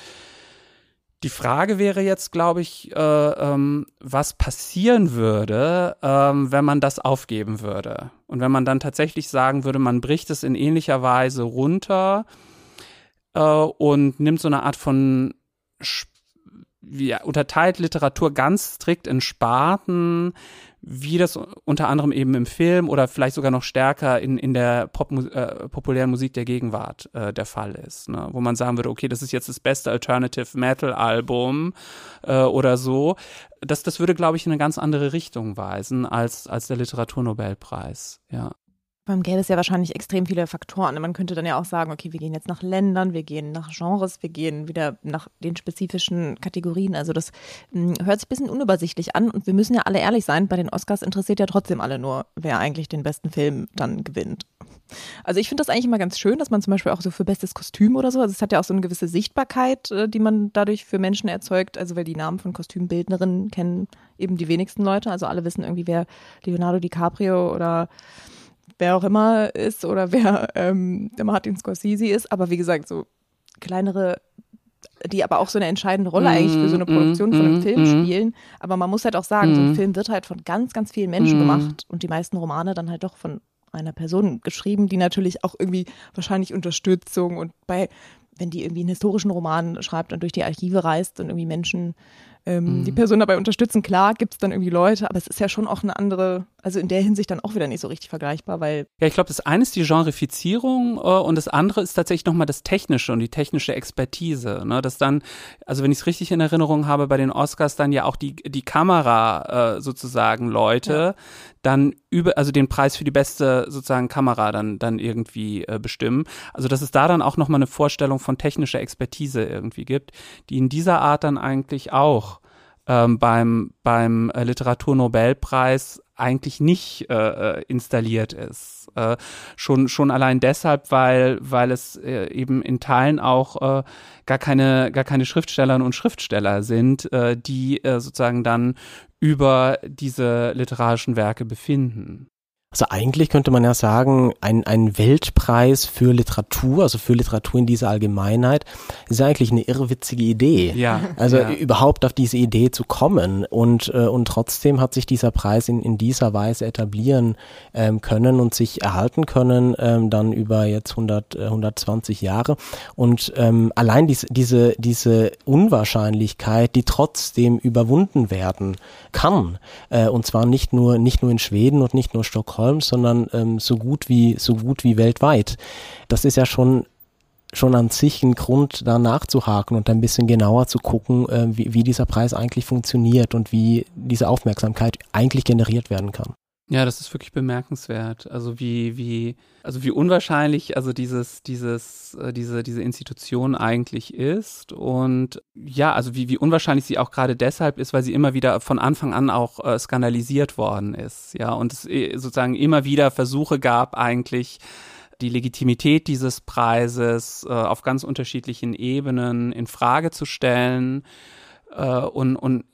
die Frage wäre jetzt, glaube ich, äh, ähm, was passieren würde, ähm, wenn man das aufgeben würde. Und wenn man dann tatsächlich sagen würde, man bricht es in ähnlicher Weise runter äh, und nimmt so eine Art von ja, unterteilt Literatur ganz strikt in Sparten, wie das unter anderem eben im Film oder vielleicht sogar noch stärker in, in der Pop äh, populären Musik der Gegenwart äh, der Fall ist. Ne? Wo man sagen würde, okay, das ist jetzt das beste Alternative Metal Album äh, oder so. Das, das würde, glaube ich, in eine ganz andere Richtung weisen als, als der Literaturnobelpreis. Ja. Beim gäbe es ja wahrscheinlich extrem viele Faktoren. Man könnte dann ja auch sagen, okay, wir gehen jetzt nach Ländern, wir gehen nach Genres, wir gehen wieder nach den spezifischen Kategorien. Also das hm, hört sich ein bisschen unübersichtlich an und wir müssen ja alle ehrlich sein, bei den Oscars interessiert ja trotzdem alle nur, wer eigentlich den besten Film dann gewinnt. Also ich finde das eigentlich immer ganz schön, dass man zum Beispiel auch so für bestes Kostüm oder so, also es hat ja auch so eine gewisse Sichtbarkeit, äh, die man dadurch für Menschen erzeugt, also weil die Namen von Kostümbildnerinnen kennen eben die wenigsten Leute, also alle wissen irgendwie, wer Leonardo DiCaprio oder wer auch immer ist oder wer ähm, der Martin Scorsese ist. Aber wie gesagt, so kleinere, die aber auch so eine entscheidende Rolle eigentlich für so eine mm, Produktion von einem mm, Film mm. spielen. Aber man muss halt auch sagen, so ein Film wird halt von ganz, ganz vielen Menschen gemacht und die meisten Romane dann halt doch von einer Person geschrieben, die natürlich auch irgendwie wahrscheinlich Unterstützung und bei, wenn die irgendwie einen historischen Roman schreibt und durch die Archive reist und irgendwie Menschen ähm, mhm. die Person dabei unterstützen. Klar gibt es dann irgendwie Leute, aber es ist ja schon auch eine andere, also in der Hinsicht dann auch wieder nicht so richtig vergleichbar, weil. Ja, ich glaube, das eine ist die Genrifizierung äh, und das andere ist tatsächlich nochmal das Technische und die technische Expertise. Ne? Dass dann, also wenn ich es richtig in Erinnerung habe, bei den Oscars dann ja auch die, die Kamera äh, sozusagen Leute ja. dann über, also den Preis für die beste sozusagen Kamera dann, dann irgendwie äh, bestimmen. Also dass es da dann auch nochmal eine Vorstellung von technischer Expertise irgendwie gibt, die in dieser Art dann eigentlich auch ähm, beim, beim äh, Literaturnobelpreis eigentlich nicht äh, äh, installiert ist. Äh, schon, schon allein deshalb, weil, weil es äh, eben in Teilen auch äh, gar keine, gar keine Schriftstellerinnen und Schriftsteller sind, äh, die äh, sozusagen dann über diese literarischen Werke befinden. Also eigentlich könnte man ja sagen, ein, ein Weltpreis für Literatur, also für Literatur in dieser Allgemeinheit, ist ja eigentlich eine irrwitzige Idee. Ja. Also ja. überhaupt auf diese Idee zu kommen und, äh, und trotzdem hat sich dieser Preis in, in dieser Weise etablieren ähm, können und sich erhalten können, ähm, dann über jetzt 100, äh, 120 Jahre. Und ähm, allein diese, diese, diese Unwahrscheinlichkeit, die trotzdem überwunden werden kann, äh, und zwar nicht nur, nicht nur in Schweden und nicht nur Stockholm, Stockholm, sondern ähm, so gut wie so gut wie weltweit. Das ist ja schon schon an sich ein Grund, da nachzuhaken und ein bisschen genauer zu gucken, äh, wie, wie dieser Preis eigentlich funktioniert und wie diese Aufmerksamkeit eigentlich generiert werden kann. Ja, das ist wirklich bemerkenswert. Also wie, wie, also wie unwahrscheinlich also dieses, dieses, äh, diese, diese Institution eigentlich ist. Und ja, also wie, wie unwahrscheinlich sie auch gerade deshalb ist, weil sie immer wieder von Anfang an auch äh, skandalisiert worden ist. Ja, und es äh, sozusagen immer wieder Versuche gab, eigentlich die Legitimität dieses Preises äh, auf ganz unterschiedlichen Ebenen in Frage zu stellen. Äh, und, und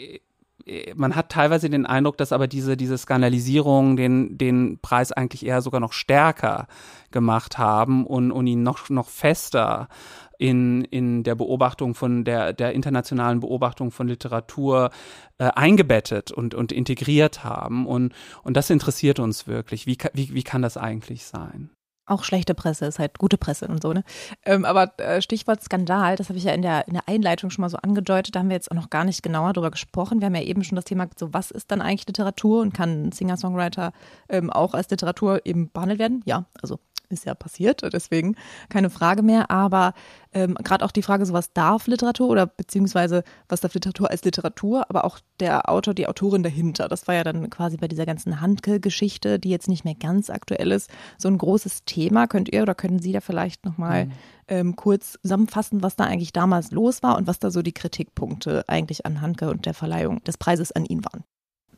man hat teilweise den Eindruck, dass aber diese, diese Skandalisierung den, den Preis eigentlich eher sogar noch stärker gemacht haben und, und ihn noch, noch fester in, in der Beobachtung von der, der internationalen Beobachtung von Literatur äh, eingebettet und, und integriert haben. Und, und das interessiert uns wirklich. Wie, wie, wie kann das eigentlich sein? Auch schlechte Presse ist halt gute Presse und so, ne? Ähm, aber äh, Stichwort Skandal, das habe ich ja in der, in der Einleitung schon mal so angedeutet, da haben wir jetzt auch noch gar nicht genauer drüber gesprochen. Wir haben ja eben schon das Thema, so was ist dann eigentlich Literatur und kann Singer-Songwriter ähm, auch als Literatur eben behandelt werden? Ja, also ist ja passiert, deswegen keine Frage mehr. Aber ähm, gerade auch die Frage, so was darf Literatur oder beziehungsweise was darf Literatur als Literatur, aber auch der Autor, die Autorin dahinter. Das war ja dann quasi bei dieser ganzen Handke-Geschichte, die jetzt nicht mehr ganz aktuell ist, so ein großes Thema. Könnt ihr oder können Sie da vielleicht nochmal mhm. ähm, kurz zusammenfassen, was da eigentlich damals los war und was da so die Kritikpunkte eigentlich an Handke und der Verleihung des Preises an ihn waren?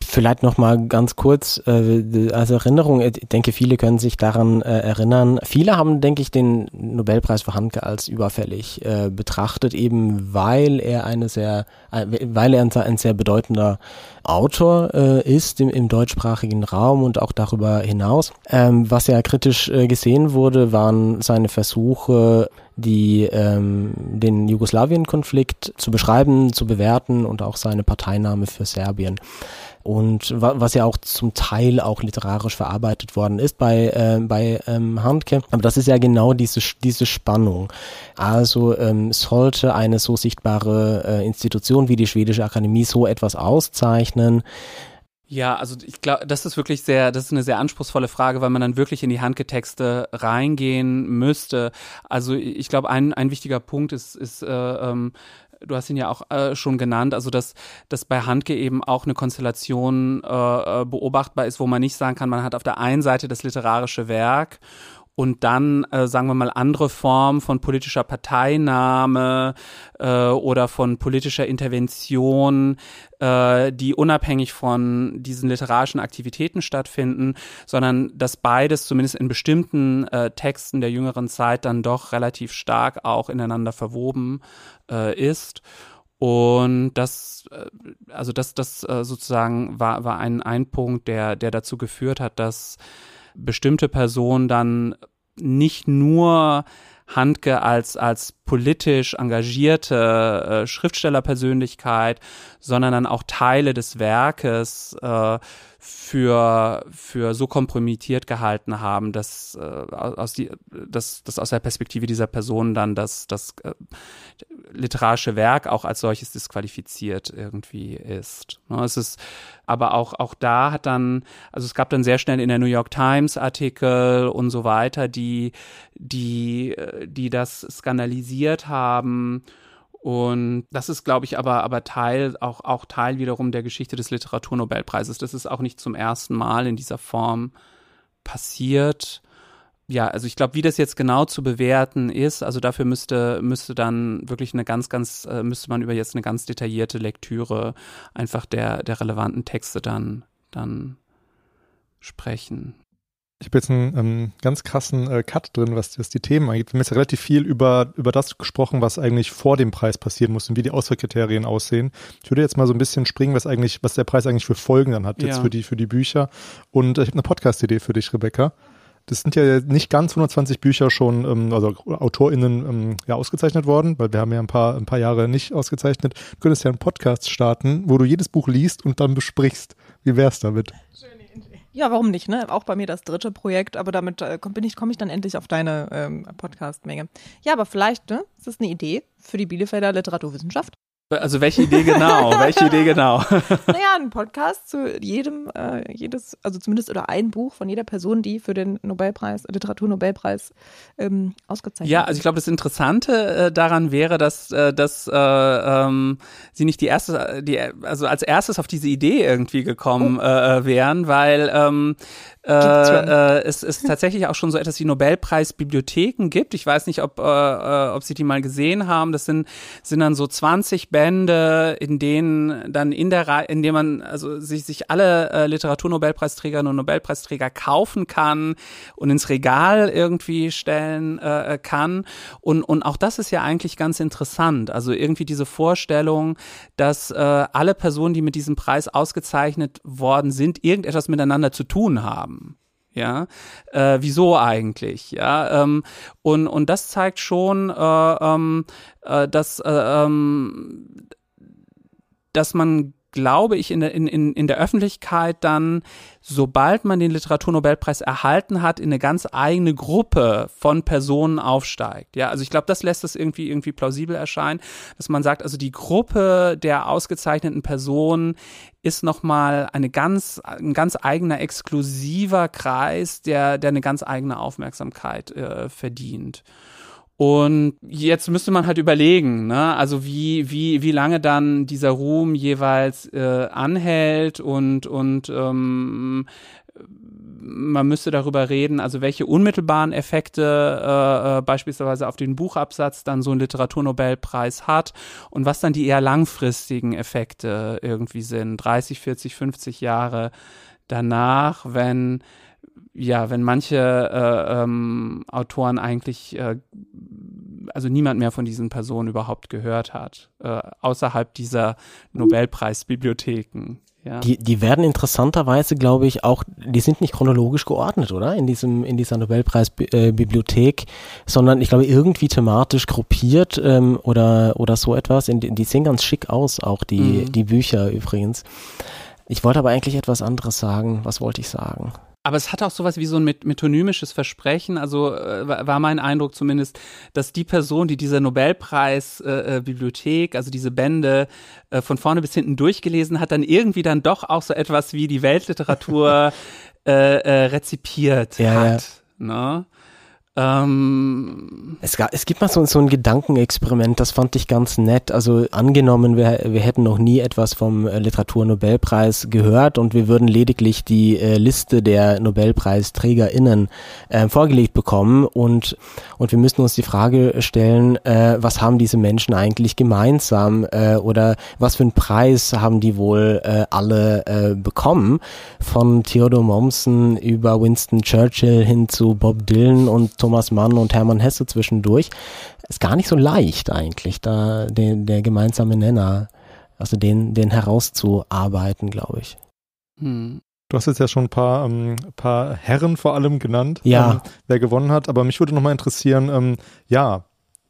Vielleicht noch mal ganz kurz äh, als Erinnerung. Ich denke, viele können sich daran äh, erinnern. Viele haben, denke ich, den Nobelpreis für Handke als überfällig äh, betrachtet, eben weil er eine sehr, äh, weil er ein, ein, sehr bedeutender Autor äh, ist im, im, deutschsprachigen Raum und auch darüber hinaus. Ähm, was ja kritisch äh, gesehen wurde, waren seine Versuche, die ähm, den Jugoslawien-Konflikt zu beschreiben, zu bewerten und auch seine Parteinahme für Serbien und was ja auch zum Teil auch literarisch verarbeitet worden ist bei, äh, bei ähm, Handke. Aber das ist ja genau diese, diese Spannung. Also ähm, sollte eine so sichtbare äh, Institution wie die Schwedische Akademie so etwas auszeichnen, ja, also ich glaube, das ist wirklich sehr, das ist eine sehr anspruchsvolle Frage, weil man dann wirklich in die Handgetexte reingehen müsste. Also ich glaube, ein, ein wichtiger Punkt ist, ist äh, ähm, du hast ihn ja auch äh, schon genannt, also dass, dass bei Handke eben auch eine Konstellation äh, äh, beobachtbar ist, wo man nicht sagen kann, man hat auf der einen Seite das literarische Werk und dann, äh, sagen wir mal, andere Formen von politischer Parteinahme äh, oder von politischer Intervention, äh, die unabhängig von diesen literarischen Aktivitäten stattfinden, sondern dass beides zumindest in bestimmten äh, Texten der jüngeren Zeit dann doch relativ stark auch ineinander verwoben äh, ist. Und das, äh, also das, das äh, sozusagen war, war ein, ein Punkt, der, der dazu geführt hat, dass bestimmte Personen dann nicht nur Handke als, als politisch engagierte äh, Schriftstellerpersönlichkeit, sondern dann auch Teile des Werkes äh, für, für so kompromittiert gehalten haben, dass, äh, aus die, dass, dass aus der Perspektive dieser Person dann das, das äh, literarische Werk auch als solches disqualifiziert irgendwie ist. Ne, es ist aber auch, auch da hat dann, also es gab dann sehr schnell in der New York Times Artikel und so weiter, die, die, äh, die das skandalisiert haben und das ist, glaube ich, aber, aber Teil, auch, auch Teil wiederum der Geschichte des Literaturnobelpreises. Das ist auch nicht zum ersten Mal in dieser Form passiert. ja, also ich glaube, wie das jetzt genau zu bewerten ist, also dafür müsste, müsste dann wirklich eine ganz, ganz, äh, müsste man über jetzt eine ganz detaillierte Lektüre einfach der, der relevanten Texte dann, dann sprechen. Ich habe jetzt einen ähm, ganz krassen äh, Cut drin, was, was die Themen angeht. Wir haben jetzt relativ viel über, über das gesprochen, was eigentlich vor dem Preis passieren muss und wie die Auswahlkriterien aussehen. Ich würde jetzt mal so ein bisschen springen, was eigentlich, was der Preis eigentlich für Folgen dann hat, jetzt Ja. für die, für die Bücher. Und äh, ich habe eine Podcast-Idee für dich, Rebecca. Das sind ja nicht ganz 120 Bücher schon, ähm, also AutorInnen ähm, ja ausgezeichnet worden, weil wir haben ja ein paar, ein paar Jahre nicht ausgezeichnet. Du könntest ja einen Podcast starten, wo du jedes Buch liest und dann besprichst. Wie wär's damit? Ja, warum nicht, ne? Auch bei mir das dritte Projekt, aber damit äh, komme ich, komm ich dann endlich auf deine ähm, Podcast-Menge. Ja, aber vielleicht, ne? Ist das eine Idee für die Bielefelder Literaturwissenschaft? Also welche Idee genau? welche Idee genau? Naja, ein Podcast zu jedem, äh, jedes, also zumindest oder ein Buch von jeder Person, die für den Nobelpreis, Literaturnobelpreis ähm, ausgezeichnet Ja, also ich glaube, das Interessante äh, daran wäre, dass, äh, dass äh, ähm, sie nicht die erste, die, also als erstes auf diese Idee irgendwie gekommen äh, wären, weil ähm, äh, äh, es, es tatsächlich auch schon so etwas wie Nobelpreisbibliotheken gibt. Ich weiß nicht, ob, äh, äh, ob Sie die mal gesehen haben. Das sind, sind dann so 20 Bände, in denen dann in der Reihe, in denen man also sich, sich alle äh, Literaturnobelpreisträgerinnen und Nobelpreisträger kaufen kann und ins Regal irgendwie stellen äh, kann. Und, und auch das ist ja eigentlich ganz interessant. Also irgendwie diese Vorstellung, dass äh, alle Personen, die mit diesem Preis ausgezeichnet worden sind, irgendetwas miteinander zu tun haben. Ja, äh, wieso eigentlich? Ja, ähm, und und das zeigt schon, äh, ähm, äh, dass äh, ähm, dass man glaube ich, in in, in der Öffentlichkeit dann, sobald man den Literaturnobelpreis erhalten hat, in eine ganz eigene Gruppe von Personen aufsteigt. Ja, also ich glaube, das lässt es irgendwie, irgendwie plausibel erscheinen, dass man sagt, also die Gruppe der ausgezeichneten Personen ist nochmal eine ganz, ein ganz eigener, exklusiver Kreis, der, der eine ganz eigene Aufmerksamkeit äh, verdient. Und jetzt müsste man halt überlegen, ne? also wie, wie, wie lange dann dieser Ruhm jeweils äh, anhält und, und ähm, man müsste darüber reden, also welche unmittelbaren Effekte äh, äh, beispielsweise auf den Buchabsatz dann so ein Literaturnobelpreis hat und was dann die eher langfristigen Effekte irgendwie sind, 30, 40, 50 Jahre danach, wenn ja, wenn manche äh, ähm, Autoren eigentlich, äh, also niemand mehr von diesen Personen überhaupt gehört hat, äh, außerhalb dieser Nobelpreisbibliotheken. Ja. Die, die werden interessanterweise, glaube ich, auch, die sind nicht chronologisch geordnet, oder? In diesem, in dieser Nobelpreisbibliothek, sondern ich glaube irgendwie thematisch gruppiert ähm, oder, oder so etwas. In, die sehen ganz schick aus, auch die, Mhm. die Bücher übrigens. Ich wollte aber eigentlich etwas anderes sagen. Was wollte ich sagen? Aber es hat auch sowas wie so ein met- metonymisches Versprechen. Also äh, wa- war mein Eindruck zumindest, dass die Person, die diese Nobelpreis-Bibliothek, äh, Bibliothek, also diese Bände äh, von vorne bis hinten durchgelesen hat, dann irgendwie dann doch auch so etwas wie die Weltliteratur äh, äh, rezipiert Ja, hat. Ne? Ähm, Es, ga, es gibt mal so, so ein Gedankenexperiment, das fand ich ganz nett. Also angenommen, wir, wir hätten noch nie etwas vom äh, Literaturnobelpreis gehört und wir würden lediglich die äh, Liste der NobelpreisträgerInnen äh, vorgelegt bekommen und, und wir müssten uns die Frage stellen, äh, was haben diese Menschen eigentlich gemeinsam äh, oder was für einen Preis haben die wohl äh, alle äh, bekommen? Von Theodor Mommsen über Winston Churchill hin zu Bob Dylan und Thomas Mann und Hermann Hesse zwischendurch. Ist gar nicht so leicht eigentlich, da den, der gemeinsame Nenner, also den, den herauszuarbeiten, glaube ich. hm. Du hast jetzt ja schon ein paar, ähm, paar Herren vor allem genannt, Ja. ähm, wer gewonnen hat. Aber mich würde nochmal interessieren, ähm, ja,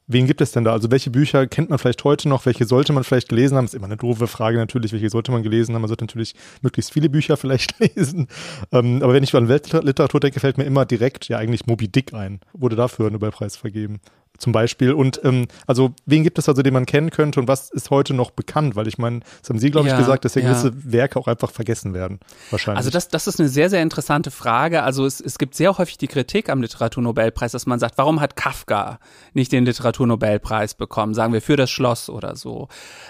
wen gibt es denn da? Also welche Bücher kennt man vielleicht heute noch? Welche sollte man vielleicht gelesen haben? Ist immer eine doofe Frage natürlich. Welche sollte man gelesen haben? Man sollte natürlich möglichst viele Bücher vielleicht lesen. Ähm, aber wenn ich an Weltliteratur denke, fällt mir immer direkt ja eigentlich Moby Dick ein. Wurde dafür ein Nobelpreis vergeben. Zum Beispiel. Und ähm, also wen gibt es also, den man kennen könnte und was ist heute noch bekannt? Weil ich meine, das haben Sie, glaube ich, ja, gesagt, dass ja gewisse Werke auch einfach vergessen werden. Wahrscheinlich. Also das, das ist eine sehr, sehr interessante Frage. Also es, es gibt sehr häufig die Kritik am Literaturnobelpreis, dass man sagt, warum hat Kafka nicht den Literaturnobelpreis bekommen? Sagen wir für das Schloss oder so.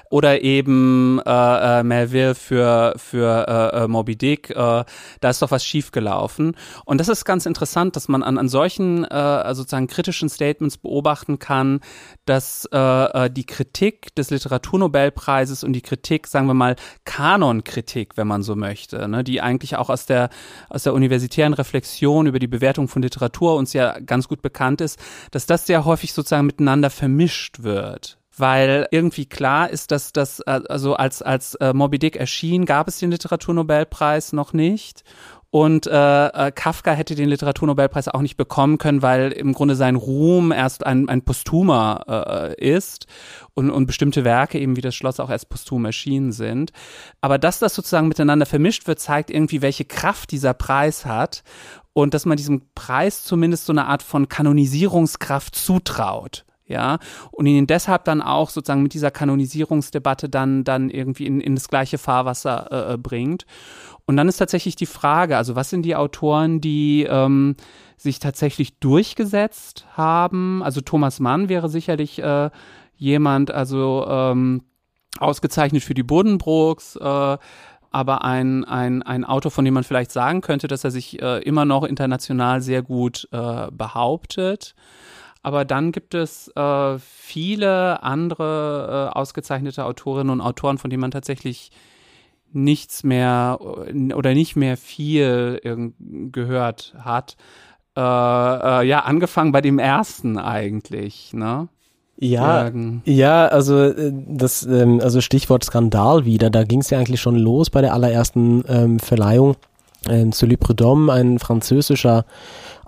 Oder eben äh, äh, Melville für, für äh, äh, Moby Dick. Äh, da ist doch was schiefgelaufen. Und das ist ganz interessant, dass man an, an solchen äh, sozusagen kritischen Statements beobachtet, beobachten kann, dass äh, äh, die Kritik des Literaturnobelpreises und die Kritik, sagen wir mal, Kanonkritik, wenn man so möchte, ne, die eigentlich auch aus der, aus der universitären Reflexion über die Bewertung von Literatur uns ja ganz gut bekannt ist, dass das sehr häufig sozusagen miteinander vermischt wird. Weil irgendwie klar ist, dass das äh, also als als äh, Moby Dick erschien, gab es den Literaturnobelpreis noch nicht und äh, äh, Kafka hätte den Literaturnobelpreis auch nicht bekommen können, weil im Grunde sein Ruhm erst ein, ein Posthumer äh, ist und, und bestimmte Werke eben wie das Schloss auch erst posthum erschienen sind. Aber dass das sozusagen miteinander vermischt wird, zeigt irgendwie, welche Kraft dieser Preis hat und dass man diesem Preis zumindest so eine Art von Kanonisierungskraft zutraut ja, und ihn deshalb dann auch sozusagen mit dieser Kanonisierungsdebatte dann, dann irgendwie in, in das gleiche Fahrwasser äh, äh bringt. Und dann ist tatsächlich die Frage, also was sind die Autoren, die ähm, sich tatsächlich durchgesetzt haben? Also Thomas Mann wäre sicherlich äh, jemand, also ähm, ausgezeichnet für die Buddenbrooks, äh, aber ein, ein, ein Autor, von dem man vielleicht sagen könnte, dass er sich äh, immer noch international sehr gut äh, behauptet. Aber dann gibt es äh, viele andere äh, ausgezeichnete Autorinnen und Autoren, von denen man tatsächlich nichts mehr oder nicht mehr viel gehört hat. Äh, äh, ja, angefangen bei dem ersten eigentlich, ne? Ja, ja, also äh, das, ähm, also Stichwort Skandal wieder. Da ging es ja eigentlich schon los bei der allerersten ähm, Verleihung. Ähm, Sully Prudhomme, ein französischer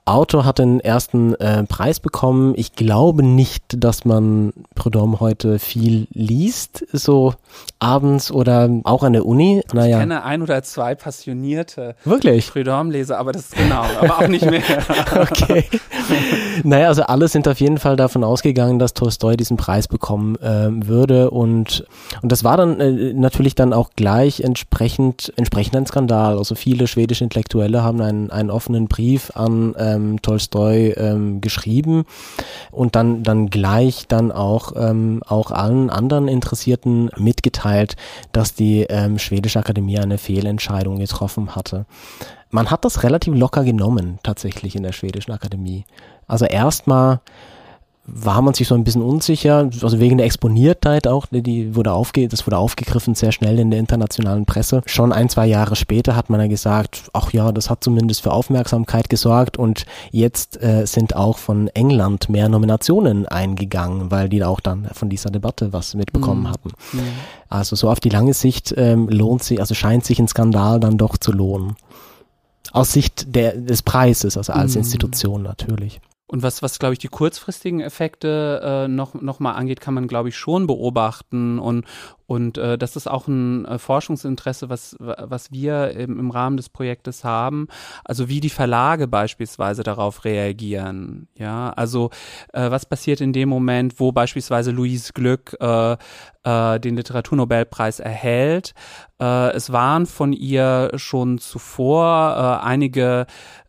Autor hat den ersten äh, Preis bekommen. Ich glaube nicht, dass man Prudhomme heute viel liest, so abends oder auch an der Uni. Naja. Ich kenne ein oder zwei passionierte Wirklich? Prudhomme-Leser, aber das ist genau, aber auch nicht mehr. okay. naja, also alle sind auf jeden Fall davon ausgegangen, dass Tolstoi diesen Preis bekommen äh, würde und, und das war dann äh, natürlich dann auch gleich entsprechend, entsprechend ein Skandal. Also viele schwedische Intellektuelle haben einen, einen offenen Brief an äh, ähm, Tolstoi ähm, geschrieben und dann, dann gleich dann auch, ähm, auch allen anderen Interessierten mitgeteilt, dass die ähm, Schwedische Akademie eine Fehlentscheidung getroffen hatte. Man hat das relativ locker genommen, tatsächlich in der Schwedischen Akademie. Also erstmal war man sich so ein bisschen unsicher, also wegen der Exponiertheit auch, die wurde aufge, das wurde aufgegriffen sehr schnell in der internationalen Presse. Schon ein, zwei Jahre später hat man ja gesagt, ach ja, das hat zumindest für Aufmerksamkeit gesorgt und jetzt äh, sind auch von England mehr Nominationen eingegangen, weil die auch dann von dieser Debatte was mitbekommen mhm. hatten. Mhm. Also so auf die lange Sicht ähm, lohnt sich, also scheint sich ein Skandal dann doch zu lohnen. Aus Sicht der, des Preises, also als mhm. Institution natürlich. Und was, was glaube ich, die kurzfristigen Effekte äh, noch, noch mal angeht, kann man, glaube ich, schon beobachten. Und, und äh, das ist auch ein äh, Forschungsinteresse, was, was wir im, im Rahmen des Projektes haben. Also wie die Verlage beispielsweise darauf reagieren. Ja, also äh, was passiert in dem Moment, wo beispielsweise Louise Glück äh, äh, den Literaturnobelpreis erhält. Äh, es waren von ihr schon zuvor äh, einige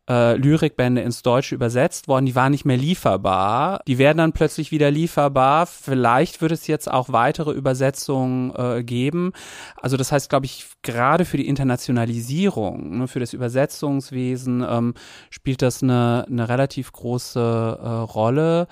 äh, Lyrikbände ins Deutsche übersetzt worden, die waren nicht mehr lieferbar. Die werden dann plötzlich wieder lieferbar. Vielleicht wird es jetzt auch weitere Übersetzungen äh, geben. Also das heißt, glaube ich, gerade für die Internationalisierung, ne, für das Übersetzungswesen ähm, spielt das eine, eine relativ große äh, Rolle.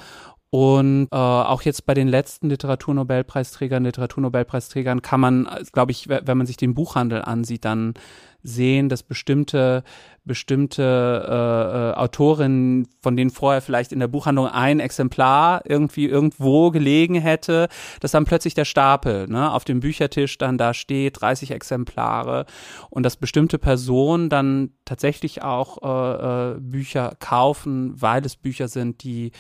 Und äh, auch jetzt bei den letzten Literaturnobelpreisträgern, Literaturnobelpreisträgern kann man, glaube ich, wenn man sich den Buchhandel ansieht, dann sehen, dass bestimmte bestimmte äh, äh, Autorinnen, von denen vorher vielleicht in der Buchhandlung ein Exemplar irgendwie irgendwo gelegen hätte, dass dann plötzlich der Stapel ne, auf dem Büchertisch dann da steht, 30 Exemplare und dass bestimmte Personen dann tatsächlich auch äh, äh, Bücher kaufen, weil es Bücher sind, die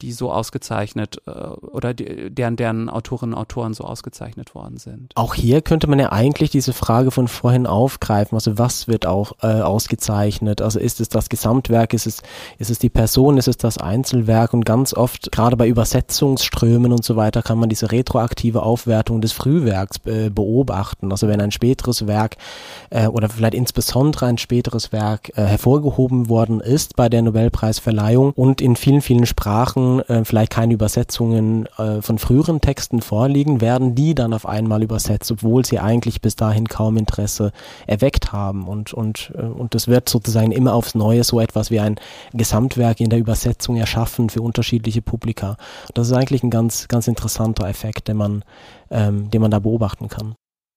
die so ausgezeichnet äh, oder die, deren deren Autorinnen und Autoren so ausgezeichnet worden sind. Auch hier könnte man ja eigentlich diese Frage von vorhin aufgreifen. Also was wird auch äh, ausgezeichnet? Also ist es das Gesamtwerk, ist es, ist es die Person, ist es das Einzelwerk? Und ganz oft, gerade bei Übersetzungsströmen und so weiter, kann man diese retroaktive Aufwertung des Frühwerks äh, beobachten. Also wenn ein späteres Werk äh, oder vielleicht insbesondere ein späteres Werk äh, hervorgehoben worden ist bei der Nobelpreisverleihung und in vielen, vielen Sprachen äh, vielleicht keine Übersetzungen äh, von früheren Texten vorliegen, werden die dann auf einmal übersetzt, obwohl sie eigentlich bis dahin kaum Interesse erweckt haben. Und, und, äh, und das wird sozusagen immer aufs Neue so etwas wie ein Gesamtwerk in der Übersetzung erschaffen für unterschiedliche Publika. Das ist eigentlich ein ganz, ganz interessanter Effekt, den man, ähm, den man da beobachten kann.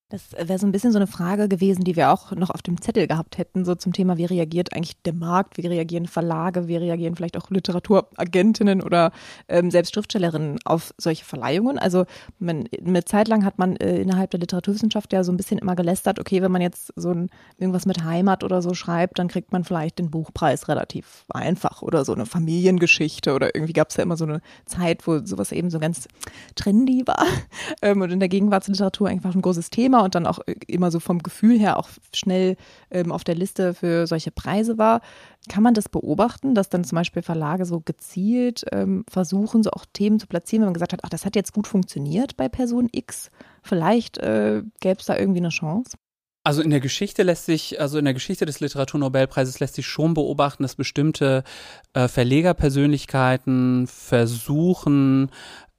Das wäre so ein bisschen so eine Frage gewesen, die wir auch noch auf dem Zettel gehabt hätten, so zum Thema, wie reagiert eigentlich der Markt, wie reagieren Verlage, wie reagieren vielleicht auch Literaturagentinnen oder ähm, selbst Schriftstellerinnen auf solche Verleihungen. Also man, eine Zeit lang hat man äh, innerhalb der Literaturwissenschaft ja so ein bisschen immer gelästert, okay, wenn man jetzt so ein, irgendwas mit Heimat oder so schreibt, dann kriegt man vielleicht den Buchpreis relativ einfach oder so eine Familiengeschichte oder irgendwie gab es ja immer so eine Zeit, wo sowas eben so ganz trendy war ähm, und in der Gegenwartsliteratur einfach ein großes Thema Thema und dann auch immer so vom Gefühl her auch schnell ähm, auf der Liste für solche Preise war. Kann man das beobachten, dass dann zum Beispiel Verlage so gezielt ähm, versuchen, so auch Themen zu platzieren, wenn man gesagt hat, ach, das hat jetzt gut funktioniert bei Person X, vielleicht äh, gäbe es da irgendwie eine Chance? Also in der Geschichte lässt sich, also in der Geschichte des Literaturnobelpreises lässt sich schon beobachten, dass bestimmte äh, Verlegerpersönlichkeiten versuchen,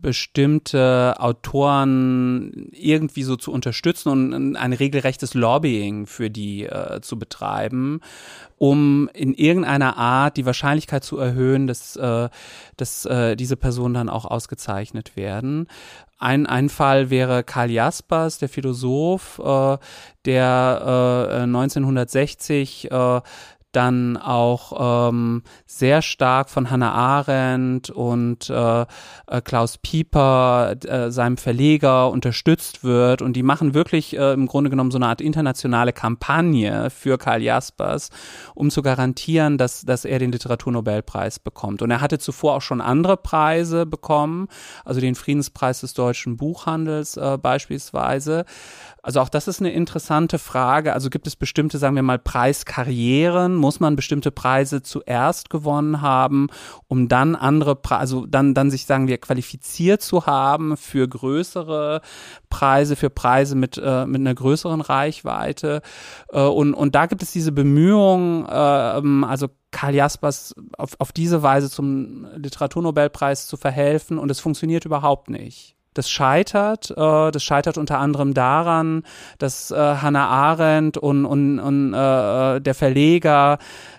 bestimmte Autoren irgendwie so zu unterstützen und ein regelrechtes Lobbying für die äh, zu betreiben, um in irgendeiner Art die Wahrscheinlichkeit zu erhöhen, dass, äh, dass äh, diese Personen dann auch ausgezeichnet werden. Ein, ein Fall wäre Karl Jaspers, der Philosoph, äh, der äh, 1960 äh, dann auch ähm, sehr stark von Hannah Arendt und äh, äh, Klaus Pieper, äh, seinem Verleger, unterstützt wird. Und die machen wirklich äh, im Grunde genommen so eine Art internationale Kampagne für Karl Jaspers, um zu garantieren, dass, dass er den Literaturnobelpreis bekommt. Und er hatte zuvor auch schon andere Preise bekommen, also den Friedenspreis des deutschen Buchhandels äh, beispielsweise. Also auch das ist eine interessante Frage. Also gibt es bestimmte, sagen wir mal, Preiskarrieren? Muss man bestimmte Preise zuerst gewonnen haben, um dann andere, Preise, also dann, dann sich, sagen wir, qualifiziert zu haben für größere Preise, für Preise mit, äh, mit einer größeren Reichweite? Äh, und, und da gibt es diese Bemühungen, äh, also Karl Jaspers auf, auf diese Weise zum Literaturnobelpreis zu verhelfen und es funktioniert überhaupt nicht. Das scheitert. Äh, das scheitert unter anderem daran, dass äh, Hannah Arendt und, und, und äh, äh, der Verleger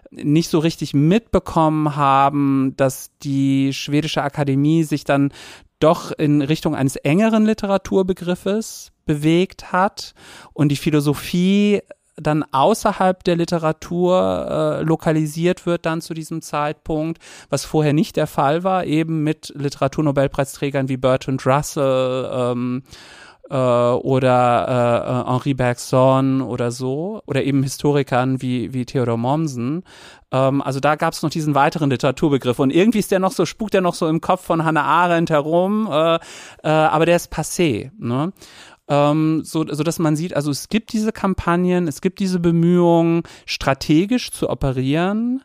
nicht so richtig mitbekommen haben, dass die schwedische Akademie sich dann doch in Richtung eines engeren Literaturbegriffes bewegt hat und die Philosophie dann außerhalb der Literatur äh, lokalisiert wird dann zu diesem Zeitpunkt, was vorher nicht der Fall war, eben mit Literaturnobelpreisträgern wie Bertrand Russell ähm, äh, oder äh, Henri Bergson oder so, oder eben Historikern wie, wie Theodor Mommsen. Ähm, also da gab es noch diesen weiteren Literaturbegriff und irgendwie ist der noch so, spukt der noch so im Kopf von Hannah Arendt herum, äh, äh, aber der ist passé. Ne? Ähm, so, so dass man sieht, also es gibt diese Kampagnen, es gibt diese Bemühungen, strategisch zu operieren,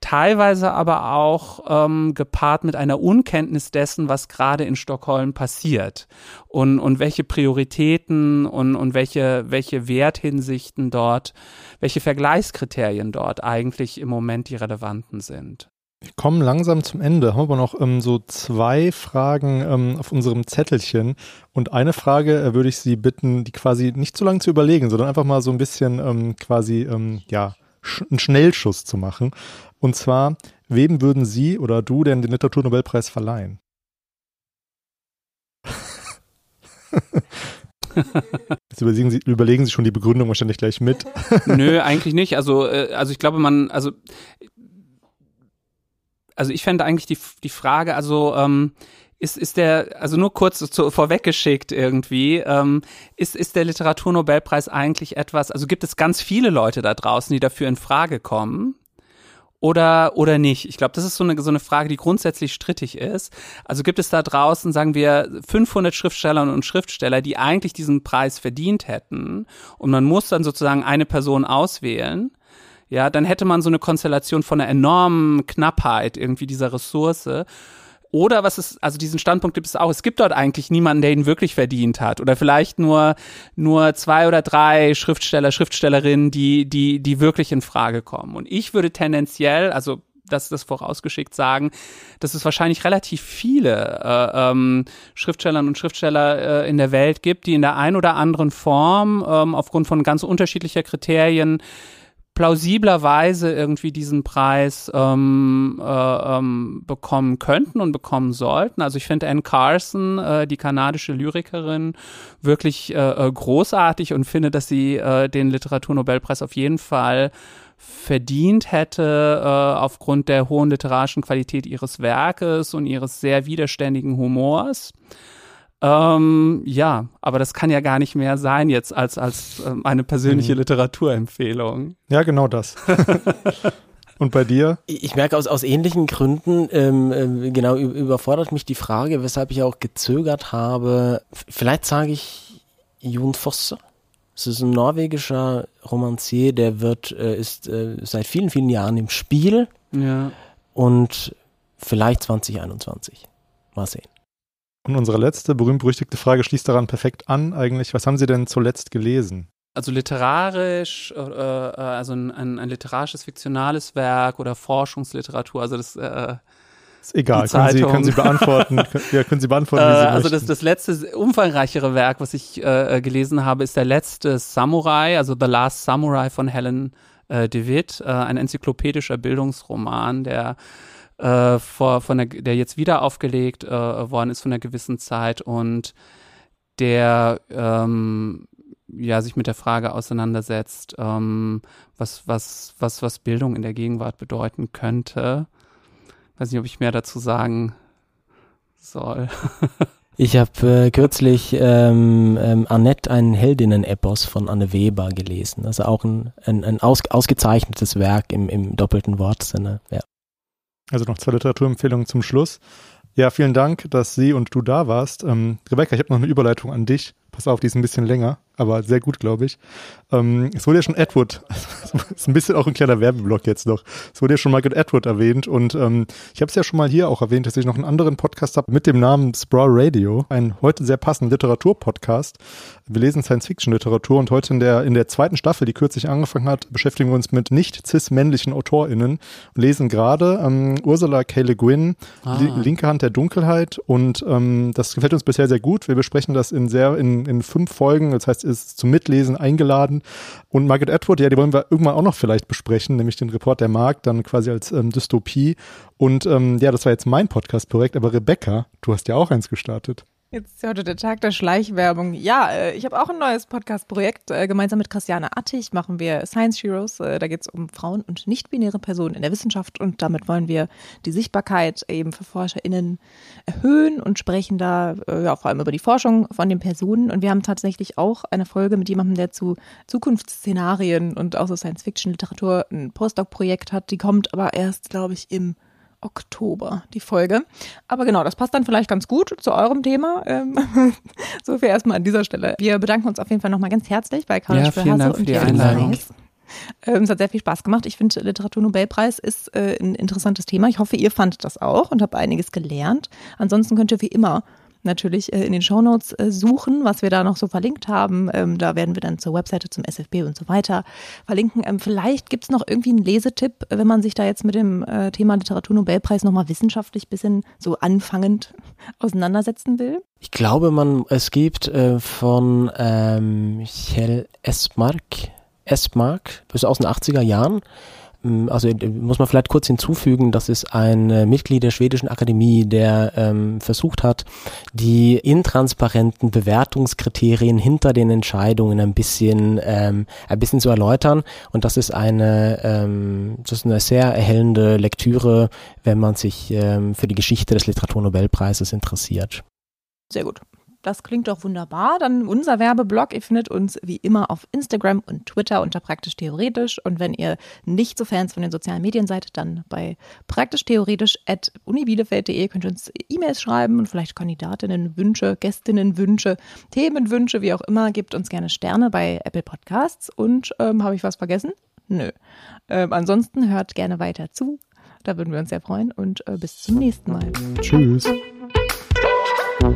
teilweise aber auch ähm, gepaart mit einer Unkenntnis dessen, was gerade in Stockholm passiert und, und welche Prioritäten und, und welche, welche Werthinsichten dort, welche Vergleichskriterien dort eigentlich im Moment die relevanten sind. Wir kommen langsam zum Ende, haben aber noch ähm, so zwei Fragen ähm, auf unserem Zettelchen. Und eine Frage äh, würde ich Sie bitten, die quasi nicht zu lange zu überlegen, sondern einfach mal so ein bisschen ähm, quasi, ähm, ja, sch einen Schnellschuss zu machen. Und zwar, wem würden Sie oder du denn den Literaturnobelpreis verleihen? Jetzt überlegen Sie, überlegen Sie schon die Begründung wahrscheinlich gleich mit. Nö, eigentlich nicht. Also, äh, also ich glaube, man, also also ich fände eigentlich die, die Frage, also ähm, ist, ist der, also nur kurz zu, vorweggeschickt irgendwie, ähm, ist, ist der Literaturnobelpreis eigentlich etwas, also gibt es ganz viele Leute da draußen, die dafür in Frage kommen? oder, oder nicht? Ich glaube, das ist so eine, so eine Frage, die grundsätzlich strittig ist. Also gibt es da draußen, sagen wir, 500 Schriftstellerinnen und Schriftsteller, die eigentlich diesen Preis verdient hätten und man muss dann sozusagen eine Person auswählen. Ja, dann hätte man so eine Konstellation von einer enormen Knappheit irgendwie dieser Ressource. Oder was ist, also diesen Standpunkt gibt es auch, es gibt dort eigentlich niemanden, der ihn wirklich verdient hat. Oder vielleicht nur, nur zwei oder drei Schriftsteller, Schriftstellerinnen, die, die, die wirklich in Frage kommen. Und ich würde tendenziell, also das das vorausgeschickt sagen, dass es wahrscheinlich relativ viele äh, ähm, Schriftstellerinnen und Schriftsteller äh, in der Welt gibt, die in der einen oder anderen Form ähm, aufgrund von ganz unterschiedlicher Kriterien plausiblerweise irgendwie diesen Preis ähm, äh, ähm, bekommen könnten und bekommen sollten. Also ich finde Anne Carson, äh, die kanadische Lyrikerin, wirklich äh, äh, großartig und finde, dass sie äh, den Literaturnobelpreis auf jeden Fall verdient hätte äh, aufgrund der hohen literarischen Qualität ihres Werkes und ihres sehr widerständigen Humors. Ähm, ja, aber das kann ja gar nicht mehr sein jetzt als, als ähm, eine persönliche mhm. Literaturempfehlung. Ja, genau das. Und bei dir? Ich merke aus, aus ähnlichen Gründen, ähm, äh, genau, überfordert mich die Frage, weshalb ich auch gezögert habe. Vielleicht sage ich Jon Fosse. Es ist ein norwegischer Romancier, der wird, äh, ist äh, seit vielen, vielen Jahren im Spiel. Ja. Und vielleicht 2021. Mal sehen. Und unsere letzte berühmt-berüchtigte Frage schließt daran perfekt an eigentlich. Was haben Sie denn zuletzt gelesen? Also literarisch, äh, äh also ein, ein, ein, literarisches, fiktionales Werk oder Forschungsliteratur, also das äh, ist egal, können Sie, können Sie beantworten. ja, können Sie beantworten, wie Sie äh, Also das, das letzte umfangreichere Werk, was ich äh, äh, gelesen habe, ist der letzte Samurai, also The Last Samurai von Helen äh, DeWitt, äh, ein enzyklopädischer Bildungsroman, der äh, vor, von der, der jetzt wieder aufgelegt äh, worden ist von einer gewissen Zeit und der ähm, ja sich mit der Frage auseinandersetzt, ähm, was, was, was, was Bildung in der Gegenwart bedeuten könnte. Weiß nicht, ob ich mehr dazu sagen soll. Ich habe äh, kürzlich ähm, ähm, Annette, einen Heldinnen-Epos von Anne Weber gelesen. Also auch ein, ein, ein aus, ausgezeichnetes Werk im, im doppelten Wortsinne. Ja. Also noch zwei Literaturempfehlungen zum Schluss. Ja, vielen Dank, dass Sie und du da warst. Ähm, Rebecca, ich habe noch eine Überleitung an dich. Pass auf, die ist ein bisschen länger aber sehr gut, glaube ich. Ähm, es wurde ja schon Edward, ist ein bisschen auch ein kleiner Werbeblock jetzt noch. Es wurde ja schon Margaret Edward erwähnt und ähm, ich habe es ja schon mal hier auch erwähnt, dass ich noch einen anderen Podcast habe mit dem Namen Sprawl Radio, ein heute sehr passender Literaturpodcast. Wir lesen Science-Fiction-Literatur und heute in der, in der zweiten Staffel, die kürzlich angefangen hat, beschäftigen wir uns mit nicht cis-männlichen AutorInnen und lesen gerade ähm, Ursula K. Le Guin, ah. Linke Hand der Dunkelheit und ähm, das gefällt uns bisher sehr gut. Wir besprechen das in sehr, in, in fünf Folgen, das heißt ist zum Mitlesen eingeladen. Und Margaret Atwood, ja, die wollen wir irgendwann auch noch vielleicht besprechen, nämlich den Report der Markt, dann quasi als ähm, Dystopie. Und ähm, ja, das war jetzt mein Podcast-Projekt, aber Rebecca, du hast ja auch eins gestartet. Jetzt ist heute der Tag der Schleichwerbung. Ja, äh, ich habe auch ein neues Podcast-Projekt. Äh, gemeinsam mit Christiane Attich machen wir Science Heroes. Äh, da geht es um Frauen und nicht-binäre Personen in der Wissenschaft und damit wollen wir die Sichtbarkeit eben für ForscherInnen erhöhen und sprechen da ja, vor allem über die Forschung von den Personen. Und wir haben tatsächlich auch eine Folge mit jemandem, der zu Zukunftsszenarien und auch so Science-Fiction-Literatur ein Postdoc-Projekt hat. Die kommt aber erst, glaube ich, im Oktober, die Folge. Aber genau, das passt dann vielleicht ganz gut zu eurem Thema. Ähm, so viel erstmal an dieser Stelle. Wir bedanken uns auf jeden Fall nochmal ganz herzlich bei Karl ja, vielen Dank für die Einladung. Ähm, es hat sehr viel Spaß gemacht. Ich finde, Literaturnobelpreis ist äh, ein interessantes Thema. Ich hoffe, ihr fandet das auch und habt einiges gelernt. Ansonsten könnt ihr wie immer natürlich äh, in den Shownotes äh, suchen, was wir da noch so verlinkt haben. Ähm, da werden wir dann zur Webseite, zum SFB und so weiter verlinken. Ähm, vielleicht gibt es noch irgendwie einen Lesetipp, wenn man sich da jetzt mit dem äh, Thema Literaturnobelpreis nochmal wissenschaftlich ein bisschen so anfangend auseinandersetzen will. Ich glaube, man, es gibt äh, von ähm, Michael Esmark, Esmark, bis aus den 80er Jahren, also äh, muss man vielleicht kurz hinzufügen, das ist ein äh, Mitglied der schwedischen Akademie, der ähm, versucht hat, die intransparenten Bewertungskriterien hinter den Entscheidungen ein bisschen, ähm, ein bisschen zu erläutern. Und das ist eine, ähm, das ist eine sehr erhellende Lektüre, wenn man sich ähm, für die Geschichte des Literaturnobelpreises interessiert. Sehr gut. Das klingt doch wunderbar. Dann unser Werbeblog. Ihr findet uns wie immer auf Instagram und Twitter unter praktisch theoretisch. Und wenn ihr nicht so Fans von den sozialen Medien seid, dann bei praktisch theoretisch at unibielefeld.de könnt ihr uns E-Mails schreiben und vielleicht Kandidatinnenwünsche, Gästinnenwünsche, Themenwünsche, wie auch immer. Gebt uns gerne Sterne bei Apple Podcasts. Und ähm, habe ich was vergessen? Nö. Ähm, ansonsten hört gerne weiter zu. Da würden wir uns sehr freuen und äh, bis zum nächsten Mal. Tschüss. Thank